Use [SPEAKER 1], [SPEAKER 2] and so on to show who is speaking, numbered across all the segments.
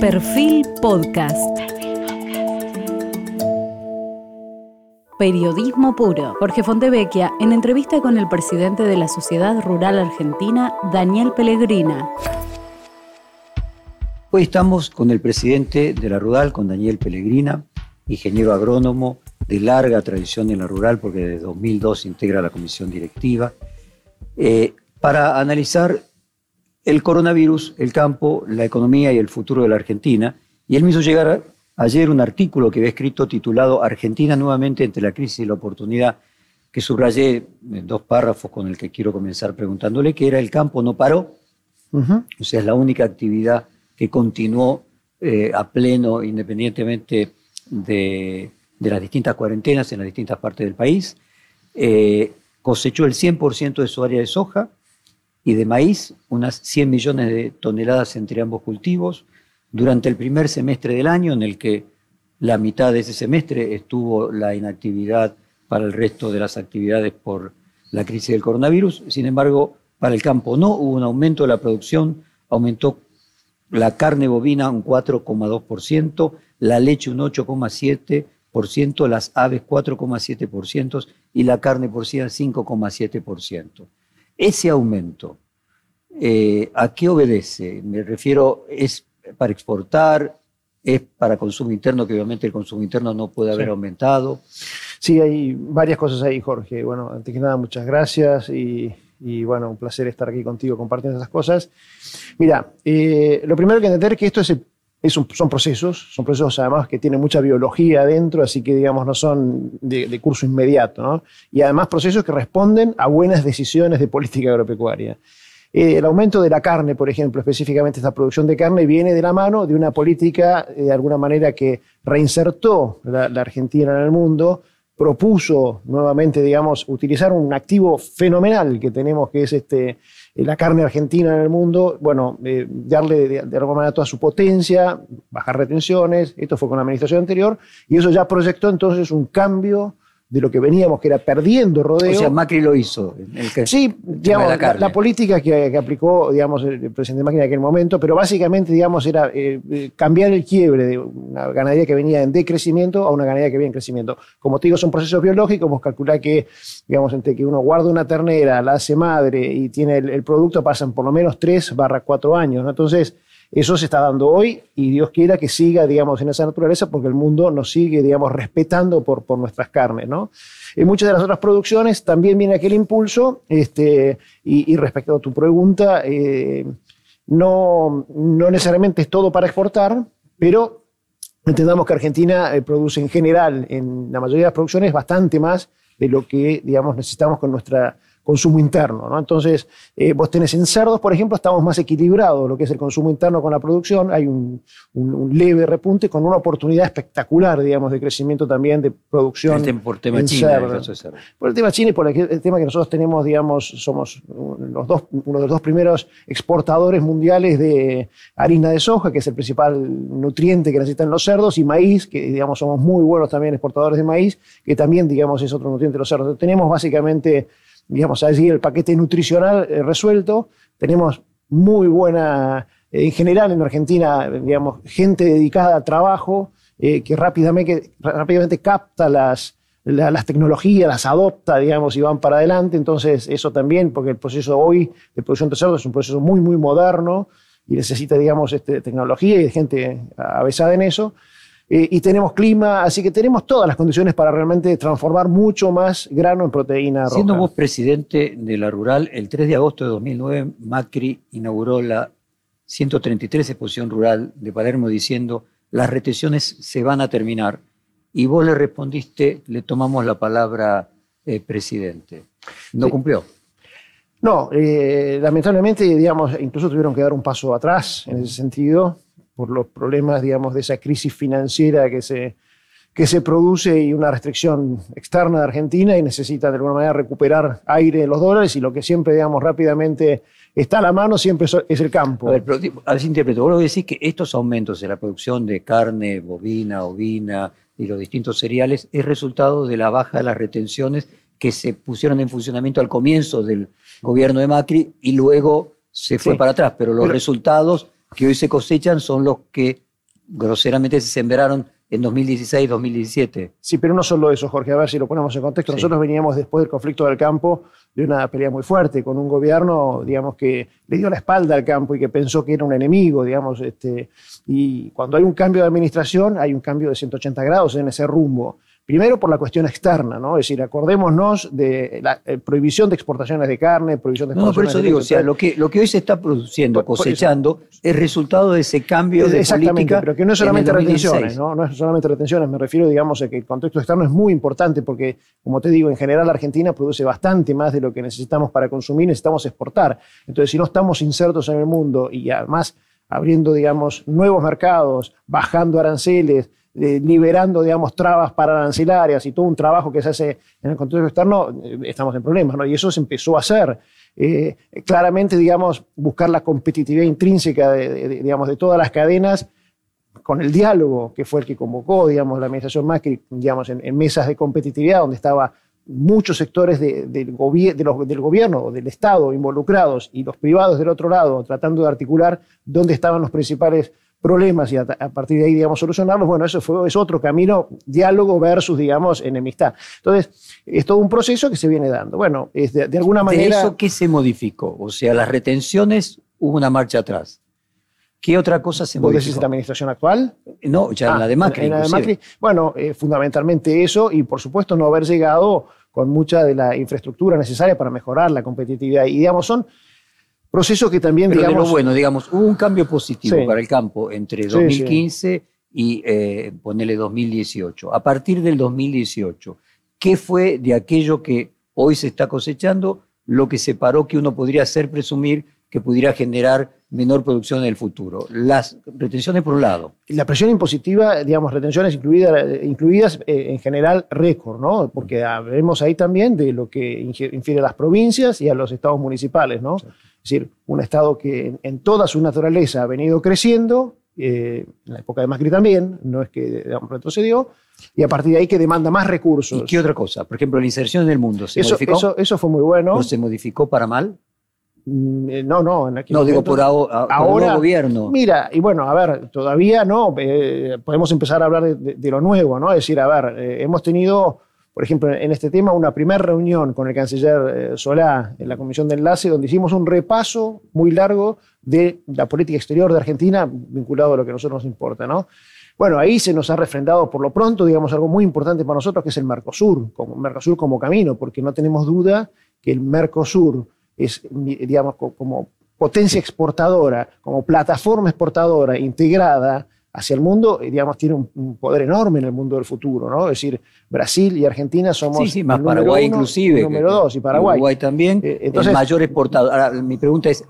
[SPEAKER 1] Perfil Podcast. Periodismo puro. Jorge Fontevecchia en entrevista con el presidente de la Sociedad Rural Argentina, Daniel Pellegrina.
[SPEAKER 2] Hoy estamos con el presidente de la Rural, con Daniel Pellegrina, ingeniero agrónomo de larga tradición en la Rural, porque desde 2002 integra la comisión directiva, eh, para analizar el coronavirus, el campo, la economía y el futuro de la Argentina. Y él me hizo llegar ayer un artículo que había escrito titulado Argentina nuevamente entre la crisis y la oportunidad, que subrayé en dos párrafos con el que quiero comenzar preguntándole, que era el campo no paró, o sea, es la única actividad que continuó eh, a pleno independientemente de, las distintas cuarentenas en las distintas partes del país. Eh, cosechó el 100% de su área de soja, y de maíz, unas 100 millones de toneladas entre ambos cultivos, durante el primer semestre del año, en el que la mitad de ese semestre estuvo la inactividad para el resto de las actividades por la crisis del coronavirus. Sin embargo, para el campo no, hubo un aumento de la producción, aumentó la carne bovina un 4,2%, la leche un 8,7%, las aves 4,7% y la carne porcina 5,7%. Ese aumento, eh, ¿a qué obedece? Me refiero, ¿es para exportar? ¿Es para consumo interno? Que obviamente el consumo interno no puede haber aumentado.
[SPEAKER 3] Sí, hay varias cosas ahí, Jorge. Bueno, antes que nada, muchas gracias y, bueno, un placer estar aquí contigo compartiendo esas cosas. Mira, eh, lo primero que entender es que esto es el son procesos, son procesos además que tienen mucha biología adentro, así que digamos no son de, curso inmediato, ¿no? Y además procesos que responden a buenas decisiones de política agropecuaria. Eh, el aumento de la carne, por ejemplo, específicamente esta producción de carne, viene de la mano de una política, eh, de alguna manera, que reinsertó la, la Argentina en el mundo, propuso nuevamente, digamos, utilizar un activo fenomenal que tenemos, que es este, eh, la carne argentina en el mundo, bueno, eh, darle de, alguna manera toda su potencia, bajar retenciones, esto fue con la administración anterior, y eso ya proyectó entonces un cambio de lo que veníamos, que era perdiendo rodeo.
[SPEAKER 2] O sea, Macri lo hizo.
[SPEAKER 3] sí, digamos, la, política que, aplicó, digamos, el presidente Macri en aquel momento, pero básicamente, digamos, era eh, eh, cambiar el quiebre de una ganadería que venía en decrecimiento a una ganadería que venía en crecimiento. Como te digo, son procesos biológicos, vos calculás que, digamos, entre que uno guarda una ternera, la hace madre y tiene el, producto, pasan por lo menos 3 barra 4 años, ¿no? Entonces, eso se está dando hoy y Dios quiera que siga, digamos, en esa naturaleza porque el mundo nos sigue, digamos, respetando por, nuestras carnes, ¿no? En muchas de las otras producciones también viene aquel impulso este, y, respecto a tu pregunta, eh, no, no necesariamente es todo para exportar, pero entendamos que Argentina eh, produce en general, en la mayoría de las producciones, bastante más de lo que, digamos, necesitamos con nuestra consumo interno. ¿no? Entonces, eh, vos tenés en cerdos, por ejemplo, estamos más equilibrados lo que es el consumo interno con la producción, hay un, leve repunte con una oportunidad espectacular, digamos, de crecimiento también de producción.
[SPEAKER 2] El por tema China, el
[SPEAKER 3] Por el tema China y por el, tema que nosotros tenemos, digamos, somos los dos, uno de los dos primeros exportadores mundiales de harina de soja, que es el principal nutriente que necesitan los cerdos, y maíz, que digamos somos muy buenos también exportadores de maíz, que también, digamos, es otro nutriente de los cerdos. Tenemos básicamente digamos, allí el paquete nutricional eh, resuelto. Tenemos muy buena, eh, en general en Argentina, digamos, gente dedicada al trabajo eh, que rápidamente, capta las, las tecnologías, las adopta, digamos, y van para adelante. Entonces, eso también, porque el proceso hoy de producción de cerdos es un proceso muy, muy moderno y necesita, digamos, este, tecnología y gente avesada en eso. Eh, y tenemos clima, así que tenemos todas las condiciones para realmente transformar mucho más grano en proteína roja.
[SPEAKER 2] Siendo vos presidente de la Rural, el 3 de agosto de 2009, Macri inauguró la 133 exposición rural de Palermo diciendo las retenciones se van a terminar. Y vos le respondiste, le tomamos la palabra eh, presidente. ¿No cumplió?
[SPEAKER 3] No, eh, lamentablemente, digamos, incluso tuvieron que dar un paso atrás en ese sentido por los problemas, digamos, de esa crisis financiera que se, que se produce y una restricción externa de Argentina y necesita de alguna manera recuperar aire de los dólares y lo que siempre, digamos, rápidamente está a la mano siempre es el campo.
[SPEAKER 2] A ver, pero, a ver si interpreto, vos lo decís que estos aumentos de la producción de carne, bovina, ovina y los distintos cereales es resultado de la baja de las retenciones que se pusieron en funcionamiento al comienzo del gobierno de Macri y luego se fue para atrás, pero los resultados que hoy se cosechan son los que groseramente se sembraron en 2016, 2017.
[SPEAKER 3] Sí, pero no solo eso, Jorge, a ver si lo ponemos en contexto. Nosotros veníamos después del conflicto del campo de una pelea muy fuerte con un gobierno, digamos, que le dio la espalda al campo y que pensó que era un enemigo, digamos, este, y cuando hay un cambio de administración hay un cambio de 180 grados en ese rumbo. Primero por la cuestión externa, ¿no? Es decir, acordémonos de la eh, prohibición de exportaciones de carne, prohibición de
[SPEAKER 2] exportaciones No, por eso digo, o sea, lo que, lo que hoy se está produciendo, cosechando, es resultado de ese cambio de
[SPEAKER 3] Exactamente,
[SPEAKER 2] política
[SPEAKER 3] pero que no es solamente retenciones, ¿no? No es solamente retenciones, me refiero, digamos, a que el contexto externo es muy importante porque, como te digo, en general Argentina produce bastante más de lo que necesitamos para consumir, necesitamos exportar. Entonces, si no estamos insertos en el mundo y además abriendo, digamos, nuevos mercados, bajando aranceles, eh, liberando, digamos, trabas para arancelarias y todo un trabajo que se hace en el contexto externo, eh, estamos en problemas, ¿no? Y eso se empezó a hacer. Eh, claramente, digamos, buscar la competitividad intrínseca de, digamos, de todas las cadenas con el diálogo, que fue el que convocó, digamos, la administración Macri, digamos, en, mesas de competitividad, donde estaba muchos sectores del, del gobierno del Estado involucrados y los privados del otro lado, tratando de articular dónde estaban los principales problemas y a, partir de ahí, digamos, solucionarlos, bueno, eso fue, es otro camino, diálogo versus, digamos, enemistad. Entonces, es todo un proceso que se viene dando. Bueno, es de, alguna manera...
[SPEAKER 2] ¿De eso qué se modificó? O sea, las retenciones, hubo una marcha atrás. ¿Qué otra cosa se modificó?
[SPEAKER 3] decís la administración actual?
[SPEAKER 2] No, ya en la de Macri.
[SPEAKER 3] En la de Macri. Bueno, eh, fundamentalmente eso y, por supuesto, no haber llegado con mucha de la infraestructura necesaria para mejorar la competitividad. Y, digamos, son Proceso que también,
[SPEAKER 2] Pero digamos... bueno, digamos, hubo un cambio positivo para el campo entre 2015 y eh, ponele 2018. A partir del 2018, ¿qué fue de aquello que hoy se está cosechando lo que separó que uno podría hacer presumir que pudiera generar menor producción en el futuro. Las retenciones por un lado.
[SPEAKER 3] La presión impositiva, digamos, retenciones incluidas, incluidas eh, en general récord, ¿no? Porque vemos ahí también de lo que infiere a las provincias y a los estados municipales, ¿no? Es decir, un Estado que en, toda su naturaleza ha venido creciendo, eh, en la época de Macri también, no es que retrocedió, y a partir de ahí que demanda más recursos.
[SPEAKER 2] ¿Y qué otra cosa? Por ejemplo, la inserción en el mundo, ¿se
[SPEAKER 3] eso,
[SPEAKER 2] modificó?
[SPEAKER 3] Eso, fue muy bueno.
[SPEAKER 2] ¿No se modificó para mal?
[SPEAKER 3] Mm, eh, no, no, en
[SPEAKER 2] No, digo por, ahora, gobierno.
[SPEAKER 3] Mira, y bueno, a ver, todavía no, eh, podemos empezar a hablar de, lo nuevo, ¿no? Es decir, a ver, hemos tenido por ejemplo, en este tema, una primera reunión con el canciller eh, Solá en la Comisión de Enlace, donde hicimos un repaso muy largo de la política exterior de Argentina vinculado a lo que a nosotros nos importa, ¿no? Bueno, ahí se nos ha refrendado por lo pronto, digamos, algo muy importante para nosotros, que es el Mercosur, como Mercosur como camino, porque no tenemos duda que el Mercosur es, digamos, como potencia exportadora, como plataforma exportadora integrada, hacia el mundo, digamos, tiene un, poder enorme en el mundo del futuro, ¿no? Es decir, Brasil y Argentina somos.
[SPEAKER 2] Sí, sí, más Paraguay inclusive.
[SPEAKER 3] número dos, y Paraguay.
[SPEAKER 2] Uruguay también, eh, entonces, el mayor exportador. Ahora, mi pregunta es,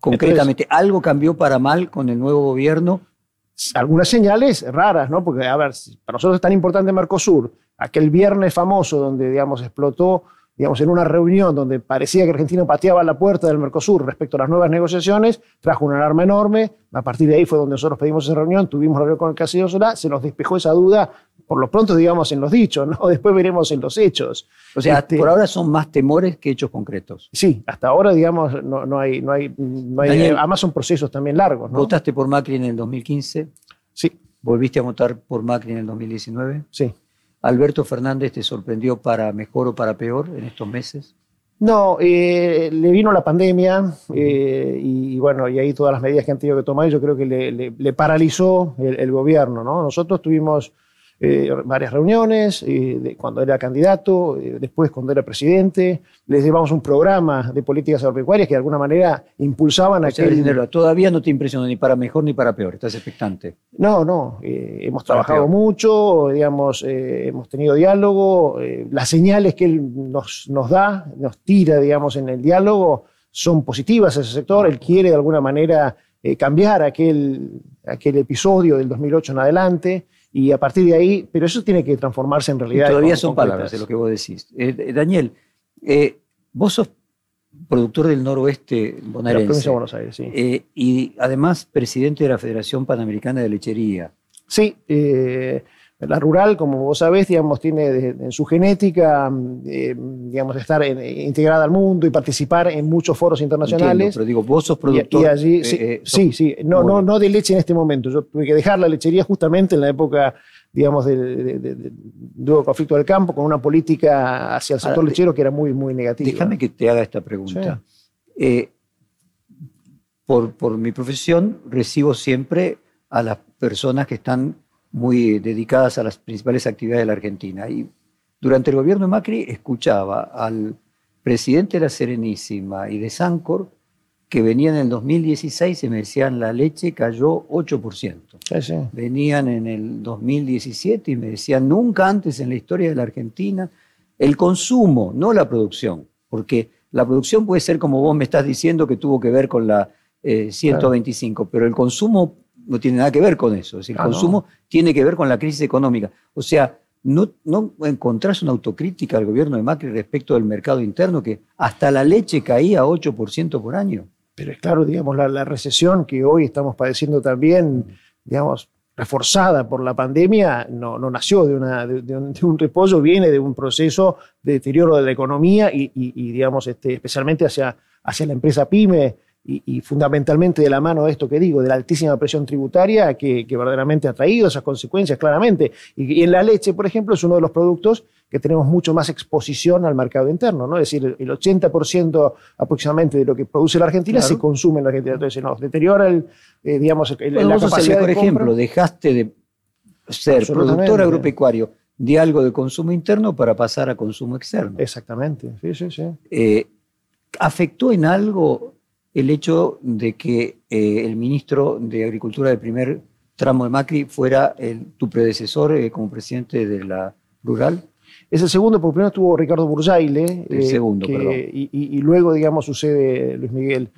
[SPEAKER 2] concretamente, ¿algo cambió para mal con el nuevo gobierno?
[SPEAKER 3] Algunas señales raras, ¿no? Porque, a ver, para nosotros es tan importante Mercosur, aquel viernes famoso donde, digamos, explotó digamos, en una reunión donde parecía que Argentina pateaba la puerta del Mercosur respecto a las nuevas negociaciones, trajo una alarma enorme. A partir de ahí fue donde nosotros pedimos esa reunión, tuvimos reunión con el canciller Solá, se nos despejó esa duda, por lo pronto, digamos, en los dichos, ¿no? Después veremos en los hechos.
[SPEAKER 2] O sea, este, por ahora son más temores que hechos concretos.
[SPEAKER 3] Sí, hasta ahora, digamos, no, hay, no hay, no hay además son procesos también largos, ¿no?
[SPEAKER 2] ¿Votaste por Macri en el 2015?
[SPEAKER 3] Sí.
[SPEAKER 2] ¿Volviste a votar por Macri en el 2019?
[SPEAKER 3] Sí.
[SPEAKER 2] ¿Alberto Fernández te sorprendió para mejor o para peor en estos meses?
[SPEAKER 3] No, eh, le vino la pandemia eh, y, bueno, y ahí todas las medidas que han tenido que tomar, yo creo que le, paralizó el, el, gobierno. ¿no? Nosotros tuvimos eh, varias reuniones, eh, cuando era candidato, eh, después cuando era presidente, les llevamos un programa de políticas agropecuarias que de alguna manera impulsaban a
[SPEAKER 2] que... Todavía no te impresiona ni para mejor ni para peor, estás expectante.
[SPEAKER 3] No, no, hemos trabajado mucho, digamos, hemos tenido diálogo, las señales que él nos, nos da, nos tira, digamos, en el diálogo son positivas a ese sector, él quiere de alguna manera cambiar aquel, aquel episodio del 2008 en adelante. Y a partir de ahí, pero eso tiene que transformarse en realidad.
[SPEAKER 2] todavía son palabras de lo que vos decís. Eh, eh, Daniel, eh, vos sos productor del noroeste bonaerense.
[SPEAKER 3] De Buenos Aires, sí.
[SPEAKER 2] y además presidente de la Federación Panamericana de Lechería.
[SPEAKER 3] Sí, La rural, como vos sabés, digamos, tiene en su genética, eh, digamos, estar integrada al mundo y participar en muchos foros internacionales.
[SPEAKER 2] pero digo, vos sos productor.
[SPEAKER 3] Y, allí, sí, sí, no, no, no de leche en este momento. Yo tuve que dejar la lechería justamente en la época digamos, del, conflicto del campo, con una política hacia el sector lechero que era muy, muy negativa.
[SPEAKER 2] Déjame que te haga esta pregunta. Eh, por, por, mi profesión recibo siempre a las personas que están muy dedicadas a las principales actividades de la Argentina. Y durante el gobierno de Macri escuchaba al presidente de la Serenísima y de Sancor que venían en el 2016 y me decían la leche cayó 8%. Venían en el 2017 y me decían nunca antes en la historia de la Argentina el consumo, no la producción, porque la producción puede ser como vos me estás diciendo que tuvo que ver con la 125, eh, pero el consumo no tiene nada que ver con eso. Es decir, el ah, consumo tiene que ver con la crisis económica. O sea, ¿no, ¿no encontrás una autocrítica al gobierno de Macri respecto del mercado interno que hasta la leche caía 8% por año?
[SPEAKER 3] Pero es claro, digamos, la, recesión que hoy estamos padeciendo también, digamos, reforzada por la pandemia, no, no nació de, una, de, un, repollo, viene de un proceso de deterioro de la economía y, digamos, este, especialmente hacia, hacia la empresa pyme, y, fundamentalmente de la mano de esto que digo, de la altísima presión tributaria que, verdaderamente ha traído esas consecuencias claramente. Y, en la leche, por ejemplo, es uno de los productos que tenemos mucho más exposición al mercado interno, ¿no? Es decir, el 80% aproximadamente de lo que produce la Argentina se consume en la Argentina. Entonces, nos deteriora el, eh, digamos, el,
[SPEAKER 2] la capacidad el ejemplo, dejaste de ser productor agropecuario de algo de consumo interno para pasar a consumo externo.
[SPEAKER 3] Exactamente, sí, sí, sí.
[SPEAKER 2] Eh, ¿Afectó en algo el hecho de que eh, el ministro de Agricultura del primer tramo de Macri fuera tu predecesor eh, como presidente de la rural?
[SPEAKER 3] Es el segundo, porque primero estuvo Ricardo Burjaile.
[SPEAKER 2] El segundo, perdón.
[SPEAKER 3] Y, luego, digamos, sucede Luis Miguel.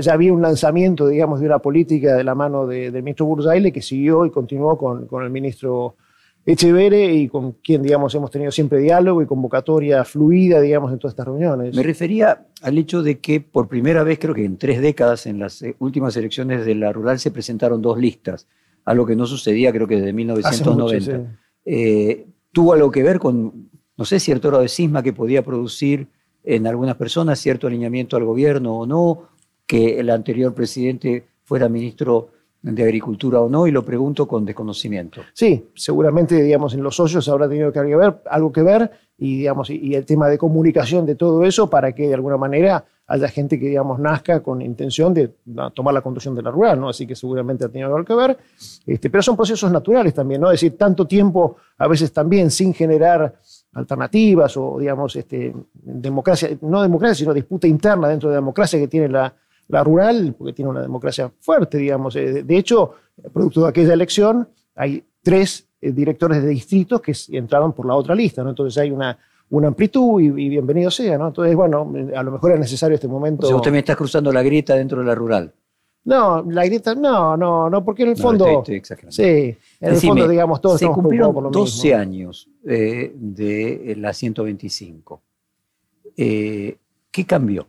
[SPEAKER 3] ya había un lanzamiento, digamos, de una política de la mano del ministro Burjaile que siguió y continuó con, con el ministro Echevere y con quien, digamos, hemos tenido siempre diálogo y convocatoria fluida, digamos, en todas estas reuniones.
[SPEAKER 2] Me refería al hecho de que por primera vez, creo que en tres décadas, en las eh, últimas elecciones de la rural se presentaron dos listas, algo que no sucedía creo que desde 1990. Eh, tuvo algo que ver con, no sé, cierto grado de cisma que podía producir en algunas personas, cierto alineamiento al gobierno o no, que el anterior presidente fuera ministro de agricultura o no, y lo pregunto con desconocimiento.
[SPEAKER 3] Sí, seguramente, digamos, en los socios habrá tenido que ver, algo que ver, y, digamos, y el tema de comunicación de todo eso para que de alguna manera haya gente que, digamos, nazca con intención de tomar la conducción de la rural, ¿no? Así que seguramente ha tenido algo que ver. Este, pero son procesos naturales también, ¿no? Es decir, tanto tiempo, a veces también sin generar alternativas o, digamos, este, democracia, no democracia, sino disputa interna dentro de la democracia que tiene la, la rural, porque tiene una democracia fuerte, digamos. Eh, de hecho, producto de aquella elección, hay tres eh, directores de distritos que entraron por la otra lista, ¿no? Entonces hay una, una amplitud y, bienvenido sea, ¿no? Entonces, bueno, a lo mejor es necesario este momento.
[SPEAKER 2] O usted me está cruzando la grieta dentro de la rural.
[SPEAKER 3] No, la grieta, no, no, no, porque en el fondo. sí, en el fondo, digamos, todos
[SPEAKER 2] se cumplieron por lo 12 años eh, de la 125. ¿Qué cambió?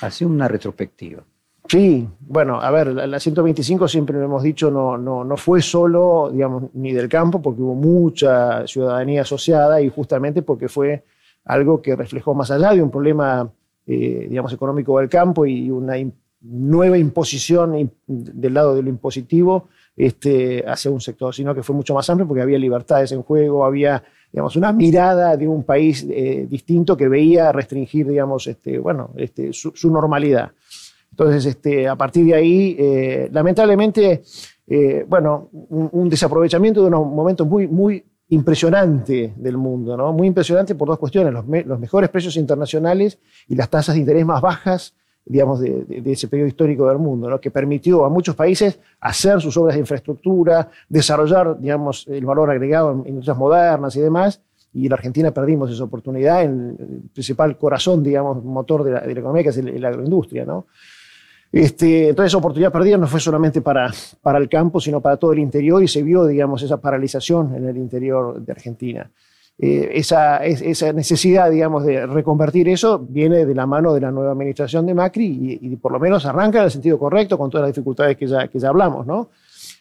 [SPEAKER 2] Hace una retrospectiva.
[SPEAKER 3] Sí, bueno, a ver, la, 125 siempre lo hemos dicho, no, no, no fue solo, digamos, ni del campo, porque hubo mucha ciudadanía asociada y justamente porque fue algo que reflejó más allá de un problema, eh, digamos, económico del campo y una nueva imposición del lado de lo impositivo este, hacia un sector, sino que fue mucho más amplio porque había libertades en juego, había digamos, una mirada de un país eh, distinto que veía restringir, digamos, este, bueno, este, su, normalidad. Entonces, este, a partir de ahí, eh, lamentablemente, eh, bueno, un, desaprovechamiento de unos momentos muy, muy impresionante del mundo, ¿no? Muy impresionante por dos cuestiones, los, los mejores precios internacionales y las tasas de interés más bajas digamos, de, ese periodo histórico del mundo, ¿no? que permitió a muchos países hacer sus obras de infraestructura, desarrollar, digamos, el valor agregado en industrias modernas y demás, y la Argentina perdimos esa oportunidad en el principal corazón, digamos, motor de la, economía, que es la agroindustria, ¿no? Este, entonces esa oportunidad perdida no fue solamente para, para el campo, sino para todo el interior y se vio, digamos, esa paralización en el interior de Argentina. Eh, esa, esa, necesidad, digamos, de reconvertir eso viene de la mano de la nueva administración de Macri y, por lo menos arranca en el sentido correcto con todas las dificultades que ya, que ya hablamos, ¿no?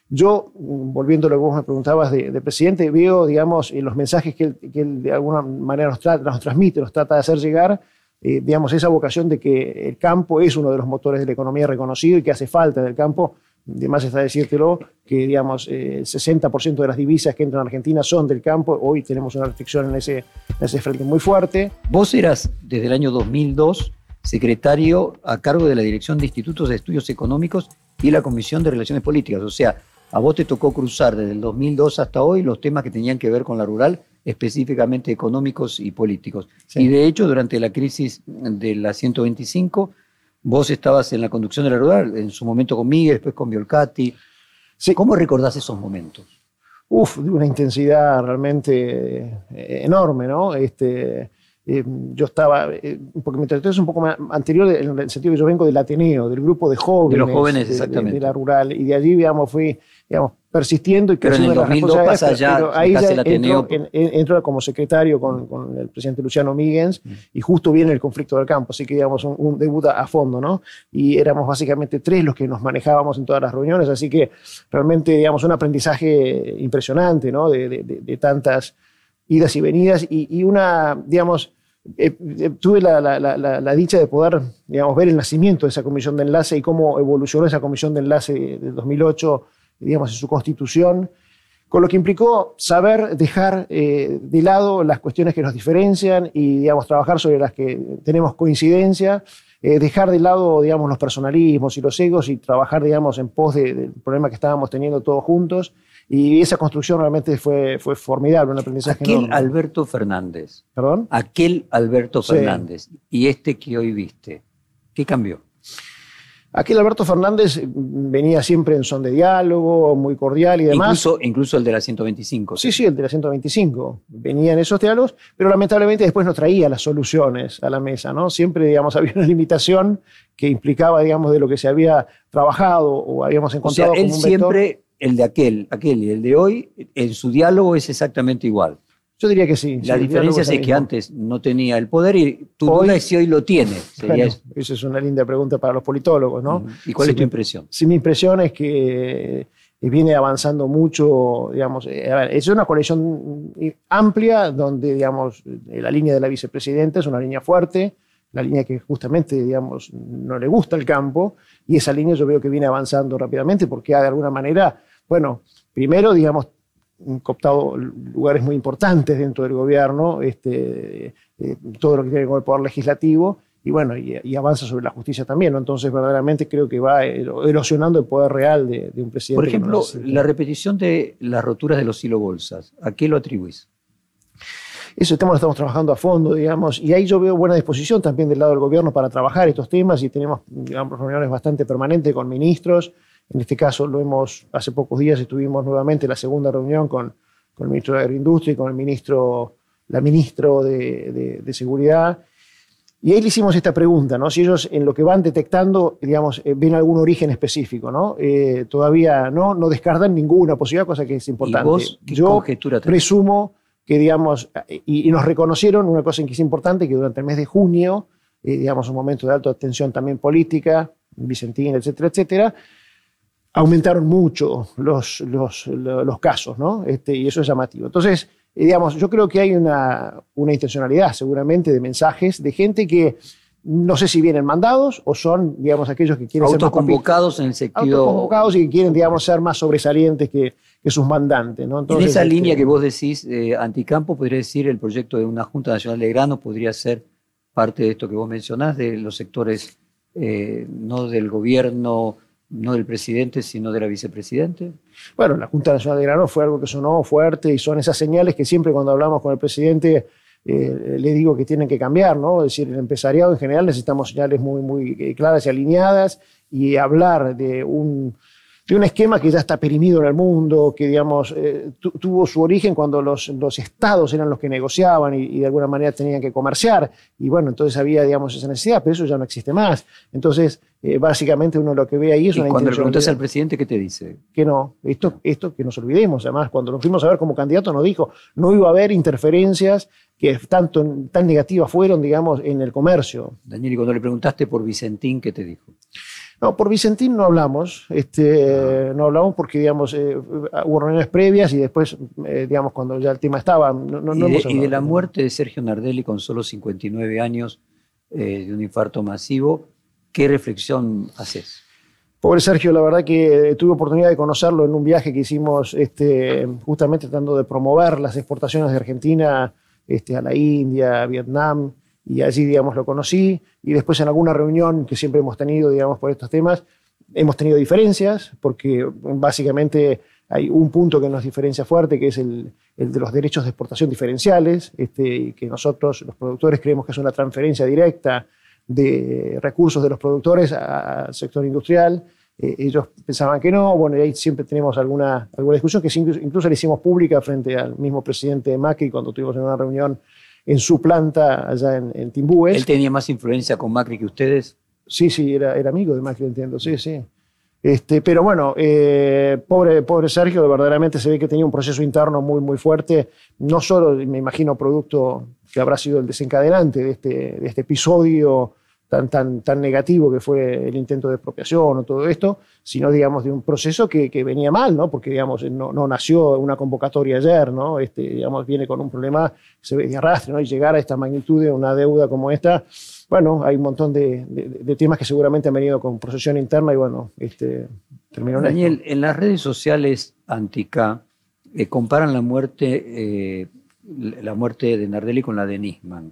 [SPEAKER 3] Yo, volviendo a lo que vos me preguntabas de, presidente, veo, digamos, en los mensajes que él, de alguna manera nos, nos transmite, nos trata de hacer llegar, eh, digamos, esa vocación de que el campo es uno de los motores de la economía reconocido y que hace falta del campo. Además está decírtelo que, digamos, el 60% de las divisas que entran a Argentina son del campo. Hoy tenemos una restricción en ese, en ese frente muy fuerte.
[SPEAKER 2] Vos eras, desde el año 2002, secretario a cargo de la Dirección de Institutos de Estudios Económicos y la Comisión de Relaciones Políticas. O sea, a vos te tocó cruzar desde el 2002 hasta hoy los temas que tenían que ver con la rural específicamente económicos y políticos. Y de hecho, durante la crisis de la 125, vos estabas en la conducción de la rural, en su momento con Miguel, después con Biolcati. ¿Cómo recordás esos momentos?
[SPEAKER 3] Uf, de una intensidad realmente eh, enorme, ¿no? Este, eh, yo estaba, eh, porque mi trayectoria es un poco más anterior en el sentido que yo vengo del Ateneo, del grupo de jóvenes.
[SPEAKER 2] De los jóvenes, exactamente.
[SPEAKER 3] De, la rural. Y de allí, digamos, fui, digamos, persistiendo y
[SPEAKER 2] pero en el 2002 pasa ya,
[SPEAKER 3] ahí ya Ateneo. Entro, como secretario con, con, el presidente Luciano Míguez mm. y justo viene el conflicto del campo, así que digamos un, un, debut a fondo, ¿no? Y éramos básicamente tres los que nos manejábamos en todas las reuniones, así que realmente, digamos, un aprendizaje impresionante, ¿no? De, de, de tantas idas y venidas y, y una, digamos, eh, eh, tuve la, dicha de poder digamos, ver el nacimiento de esa comisión de enlace y cómo evolucionó esa comisión de enlace de 2008 digamos, en su constitución, con lo que implicó saber dejar eh, de lado las cuestiones que nos diferencian y digamos, trabajar sobre las que tenemos coincidencia, dejar de lado digamos, los personalismos y los egos y trabajar digamos, en pos del problema que estábamos teniendo todos juntos y esa construcción realmente fue, fue formidable, un aprendizaje
[SPEAKER 2] Aquel Alberto Fernández.
[SPEAKER 3] ¿Perdón?
[SPEAKER 2] Aquel Alberto Fernández y este que hoy viste, ¿qué cambió?
[SPEAKER 3] Aquel Alberto Fernández venía siempre en son de diálogo, muy cordial y demás.
[SPEAKER 2] Incluso, incluso el de la 125.
[SPEAKER 3] Sí, sí, el de la 125. Venía en esos diálogos, pero lamentablemente después no traía las soluciones a la mesa, ¿no? Siempre, digamos, había una limitación que implicaba, digamos, de lo que se había trabajado o habíamos encontrado.
[SPEAKER 2] O sea, él siempre el de aquel, aquel y el de hoy, en su diálogo es exactamente igual.
[SPEAKER 3] Yo diría que sí.
[SPEAKER 2] La diferencia es, que antes no tenía el poder y tu hoy, duda si hoy lo tiene.
[SPEAKER 3] esa es una linda pregunta para los politólogos, ¿no?
[SPEAKER 2] ¿Y cuál es tu impresión?
[SPEAKER 3] Sí, mi impresión es que eh, viene avanzando mucho, digamos, eh, a ver, es una coalición amplia donde, digamos, eh, la línea de la vicepresidenta es una línea fuerte, la línea que justamente, digamos, no le gusta el campo, y esa línea yo veo que viene avanzando rápidamente porque ha de alguna manera bueno, primero, digamos, cooptado lugares muy importantes dentro del gobierno, este, eh, todo lo que tiene que ver con el poder legislativo, y bueno, y, avanza sobre la justicia también, Entonces, verdaderamente creo que va erosionando el poder real de, un presidente.
[SPEAKER 2] Por ejemplo, la repetición de las roturas de los hilo bolsas, ¿a qué lo atribuís?
[SPEAKER 3] Eso estamos, estamos trabajando a fondo, digamos, y ahí yo veo buena disposición también del lado del gobierno para trabajar estos temas y tenemos, digamos, reuniones bastante permanentes con ministros, en este caso lo hemos, hace pocos días estuvimos nuevamente en la segunda reunión con, con el ministro de Agroindustria y con el ministro, la ministra de, de, Seguridad. Y ahí le hicimos esta pregunta, ¿no? Si ellos en lo que van detectando, digamos, eh, ven algún origen específico, ¿no? Eh, todavía no, no descartan ninguna posibilidad, cosa que es importante.
[SPEAKER 2] ¿Y Yo
[SPEAKER 3] presumo que, digamos, y, nos reconocieron una cosa que es importante, que durante el mes de junio, eh, digamos, un momento de alta tensión también política, Vicentín, etcétera, etcétera, aumentaron mucho los, los, los casos, ¿no? Este, y eso es llamativo. Entonces, eh, digamos, yo creo que hay una, una intencionalidad seguramente de mensajes de gente que no sé si vienen mandados o son, digamos, aquellos que quieren
[SPEAKER 2] ser autoconvocados en el sentido
[SPEAKER 3] autoconvocados y que quieren, digamos, ser más sobresalientes que, que sus mandantes, ¿no?
[SPEAKER 2] en esa este, línea que vos decís, eh, anticampo, podría decir el proyecto de una Junta Nacional de Grano podría ser parte de esto que vos mencionás, de los sectores eh, no del gobierno no del presidente, sino de la vicepresidente?
[SPEAKER 3] Bueno, la Junta Nacional de Grano fue algo que sonó fuerte y son esas señales que siempre cuando hablamos con el presidente eh, le digo que tienen que cambiar, ¿no? Es decir, el empresariado en general necesitamos señales muy, muy eh, claras y alineadas y hablar de un de un esquema que ya está perimido en el mundo, que digamos, eh, tuvo su origen cuando los, los, estados eran los que negociaban y, de alguna manera tenían que comerciar, y bueno, entonces había, digamos, esa necesidad, pero eso ya no existe más. Entonces, eh, básicamente uno lo que ve ahí es
[SPEAKER 2] ¿Y
[SPEAKER 3] una
[SPEAKER 2] cuando le preguntas al presidente, ¿qué te dice?
[SPEAKER 3] Que no, esto, esto que nos olvidemos, además, cuando nos fuimos a ver como candidato nos dijo, no iba a haber interferencias que tanto, tan negativas fueron, digamos, en el comercio.
[SPEAKER 2] Daniel, y cuando le preguntaste por Vicentín, ¿qué te dijo?
[SPEAKER 3] No, por Vicentín no hablamos, este, no hablamos porque, digamos, eh, hubo reuniones previas y después, eh, digamos, cuando ya el tema estaba, no,
[SPEAKER 2] ¿Y, de, la muerte de Sergio Nardelli con solo 59 años eh, de un infarto masivo, ¿qué reflexión haces?
[SPEAKER 3] Pobre Sergio, la verdad que tuve oportunidad de conocerlo en un viaje que hicimos este, justamente tratando de promover las exportaciones de Argentina este, a la India, a Vietnam, y allí, digamos, lo conocí. Y después en alguna reunión que siempre hemos tenido, digamos, por estos temas, hemos tenido diferencias, porque básicamente hay un punto que nos diferencia fuerte, que es el, de los derechos de exportación diferenciales, este, que nosotros, los productores, creemos que es una transferencia directa de recursos de los productores al sector industrial. Eh, ellos pensaban que no, bueno, y ahí siempre tenemos alguna, alguna discusión que incluso, la hicimos pública frente al mismo presidente Macri cuando tuvimos en una reunión en su planta allá en, en Timbúes.
[SPEAKER 2] ¿Él tenía más influencia con Macri que ustedes?
[SPEAKER 3] Sí, sí, era, era amigo de Macri, entiendo, sí, sí. Este, pero bueno, eh, pobre, pobre Sergio, verdaderamente se ve que tenía un proceso interno muy, muy fuerte, no solo, me imagino, producto que habrá sido el desencadenante de este, de este episodio tan, tan, tan negativo que fue el intento de expropiación o todo esto, sino, digamos, de un proceso que, que venía mal, ¿no? Porque, digamos, no, no, nació una convocatoria ayer, ¿no? Este, digamos, viene con un problema se ve de arrastre, ¿no? Y llegar a esta magnitud de una deuda como esta, bueno, hay un montón de, de, temas que seguramente han venido con procesión interna y, bueno, este, terminó
[SPEAKER 2] Daniel, en las redes sociales antica eh, comparan la muerte, eh, la muerte de Nardelli con la de Nisman.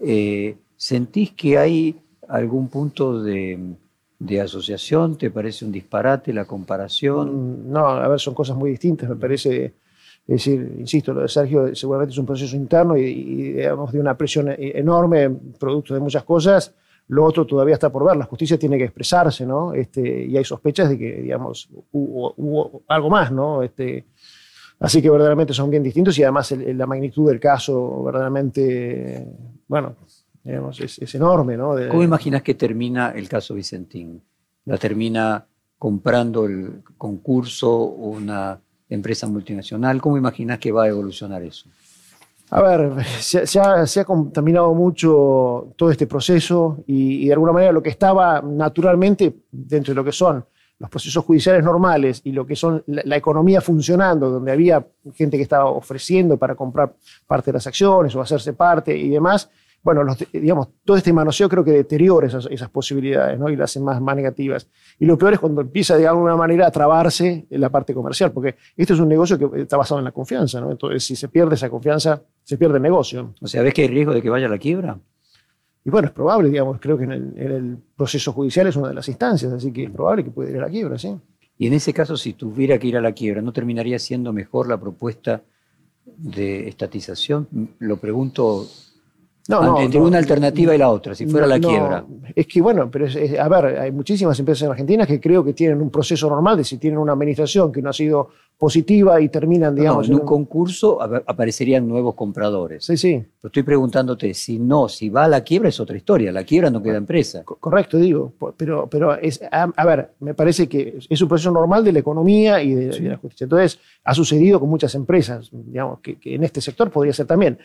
[SPEAKER 2] Eh, ¿Sentís que hay algún punto de, asociación? ¿Te parece un disparate la comparación?
[SPEAKER 3] Mm, no, a ver, son cosas muy distintas, me parece. Es decir, insisto, lo de Sergio seguramente es un proceso interno y, digamos, de una presión e, enorme, producto de muchas cosas. Lo otro todavía está por ver. La justicia tiene que expresarse, ¿no? Este, y hay sospechas de que, digamos, hubo, algo más, ¿no? Este, así que verdaderamente son bien distintos y además la magnitud del caso verdaderamente, bueno, es, enorme. ¿no?
[SPEAKER 2] ¿Cómo imaginas que termina el caso Vicentín? ¿La termina comprando el concurso una empresa multinacional? ¿Cómo imaginas que va a evolucionar eso?
[SPEAKER 3] A ver, se, ha, contaminado mucho todo este proceso y, de alguna manera lo que estaba naturalmente dentro de lo que son los procesos judiciales normales y lo que son la, economía funcionando, donde había gente que estaba ofreciendo para comprar parte de las acciones o hacerse parte y demás, bueno, digamos, todo este manoseo creo que deteriora esas, posibilidades ¿no? y las hace más, más negativas. Y lo peor es cuando empieza de alguna manera a trabarse en la parte comercial, porque esto es un negocio que está basado en la confianza. ¿no? Entonces, si se pierde esa confianza, se pierde el negocio.
[SPEAKER 2] O sea, ¿ves que hay riesgo de que vaya a la quiebra?
[SPEAKER 3] Y bueno, es probable, digamos, creo que en el, proceso judicial es una de las instancias, así que es probable que pueda ir a la quiebra, sí.
[SPEAKER 2] Y en ese caso, si tuviera que ir a la quiebra, ¿no terminaría siendo mejor la propuesta de estatización? Lo pregunto no, entre una alternativa y la otra, si fuera la quiebra.
[SPEAKER 3] Es que, bueno, pero a ver, hay muchísimas empresas en Argentina que creo que tienen un proceso normal de si tienen una administración que no ha sido positiva y terminan, digamos.
[SPEAKER 2] en un, concurso aparecerían nuevos compradores.
[SPEAKER 3] Sí, sí.
[SPEAKER 2] estoy preguntándote, si no, si va a la quiebra es otra historia, la quiebra no queda empresa.
[SPEAKER 3] Correcto, digo, pero, pero es, a, ver, me parece que es un proceso normal de la economía y de, la justicia. Entonces, ha sucedido con muchas empresas, digamos, que en este sector podría ser también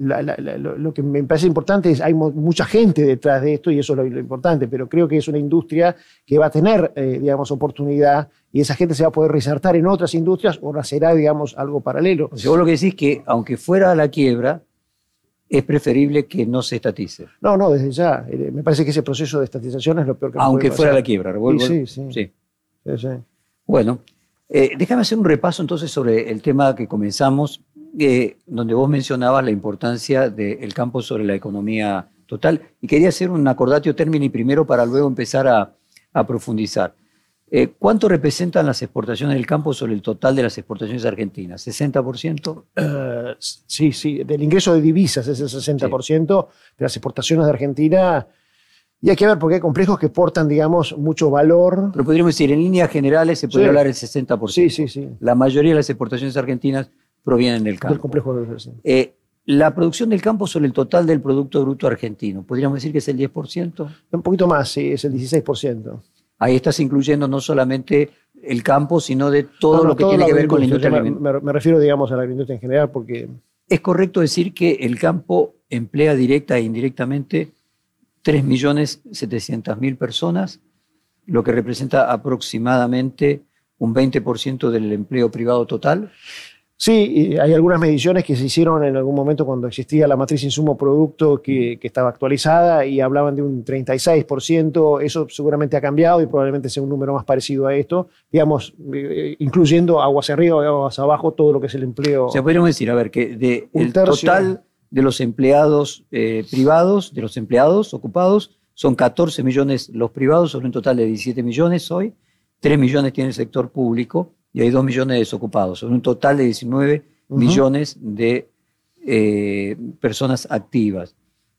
[SPEAKER 3] lo, que me parece importante es hay mucha gente detrás de esto y eso es lo, importante, pero creo que es una industria que va a tener, eh, digamos, oportunidad y esa gente se va a poder resaltar en otras industrias o nacerá, digamos, algo paralelo.
[SPEAKER 2] O lo que decís que aunque fuera a la quiebra, es preferible que no se estatice.
[SPEAKER 3] No, no, desde ya. Eh, me parece que ese proceso de estatización es lo peor que
[SPEAKER 2] Aunque fuera la quiebra, revuelvo.
[SPEAKER 3] Sí, sí. sí.
[SPEAKER 2] Bueno, eh, déjame hacer un repaso entonces sobre el tema que comenzamos donde vos mencionabas la importancia del campo sobre la economía total. Y quería hacer un acordatio y primero para luego empezar a, profundizar. Eh, ¿Cuánto representan las exportaciones del campo sobre el total de las exportaciones argentinas? ¿60%?
[SPEAKER 3] Eh, sí, sí, del ingreso de divisas es el 60%, de las exportaciones de Argentina. Y hay que ver porque hay complejos que portan, digamos, mucho valor.
[SPEAKER 2] Pero podríamos decir, en líneas generales se puede hablar del 60%.
[SPEAKER 3] Sí, sí, sí.
[SPEAKER 2] La mayoría de las exportaciones argentinas provienen del campo.
[SPEAKER 3] Del complejo de
[SPEAKER 2] eh, la producción del campo sobre el total del Producto Bruto argentino, ¿podríamos decir que es el 10%?
[SPEAKER 3] Un poquito más, sí, es el 16%.
[SPEAKER 2] Ahí estás incluyendo no solamente el campo, sino de todo lo que tiene que ver con la industria
[SPEAKER 3] me, me, refiero, digamos, a la industria en general, porque...
[SPEAKER 2] ¿Es correcto decir que el campo emplea directa e indirectamente 3.700.000 personas lo que representa aproximadamente un 20% del empleo privado total.
[SPEAKER 3] Sí, hay algunas mediciones que se hicieron en algún momento cuando existía la matriz insumo-producto que, estaba actualizada y hablaban de un 36%. Eso seguramente ha cambiado y probablemente sea un número más parecido a esto, digamos, eh, incluyendo aguas arriba y aguas abajo, todo lo que es el empleo.
[SPEAKER 2] O sea, podríamos decir, a ver, que de el total de los empleados eh, privados, de los empleados ocupados, son 14 millones los privados, son un total de 17 millones hoy, 3 millones tiene el sector público y hay 2 millones de desocupados. Son un total de 19 millones de eh, personas activas.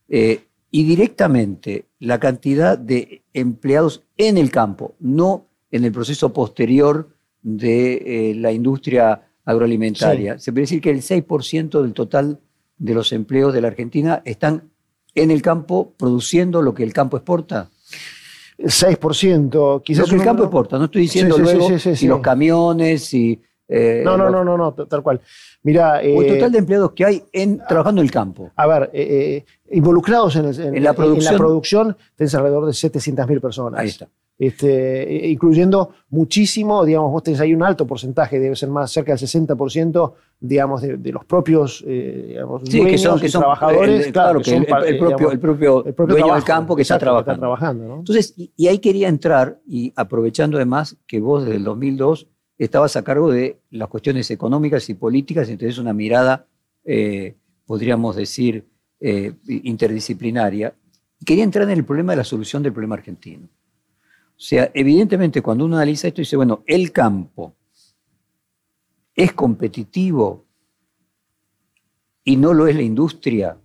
[SPEAKER 2] Eh, y directamente la cantidad de empleados en el campo, no en el proceso posterior de eh, la industria agroalimentaria. Se puede decir que el 6% del total de los empleos de la Argentina están en el campo produciendo lo que el campo exporta.
[SPEAKER 3] 6%,
[SPEAKER 2] quizás. Lo que el campo exporta, no estoy diciendo luego si los camiones, y
[SPEAKER 3] eh, no, no, no, no, no, tal cual. Mira,
[SPEAKER 2] el eh, total de empleados que hay en, trabajando en el campo.
[SPEAKER 3] A ver, eh, involucrados en, la producción, en la producción tenés alrededor de 700.000 personas.
[SPEAKER 2] Ahí está.
[SPEAKER 3] Este, incluyendo muchísimo, digamos, vos tenés ahí un alto porcentaje, debe ser más cerca del 60%, digamos, de, los propios digamos,
[SPEAKER 2] sí, que son, que son trabajadores. claro, que, el, propio, el, propio, dueño del campo que está trabajando.
[SPEAKER 3] trabajando
[SPEAKER 2] Entonces, y, y, ahí quería entrar, y aprovechando además que vos desde el 2002 estabas a cargo de las cuestiones económicas y políticas, entonces una mirada, eh, podríamos decir, eh, interdisciplinaria. Quería entrar en el problema de la solución del problema argentino. Sea, evidentemente cuando uno analiza esto dice, bueno, el campo es competitivo y no lo es la industria,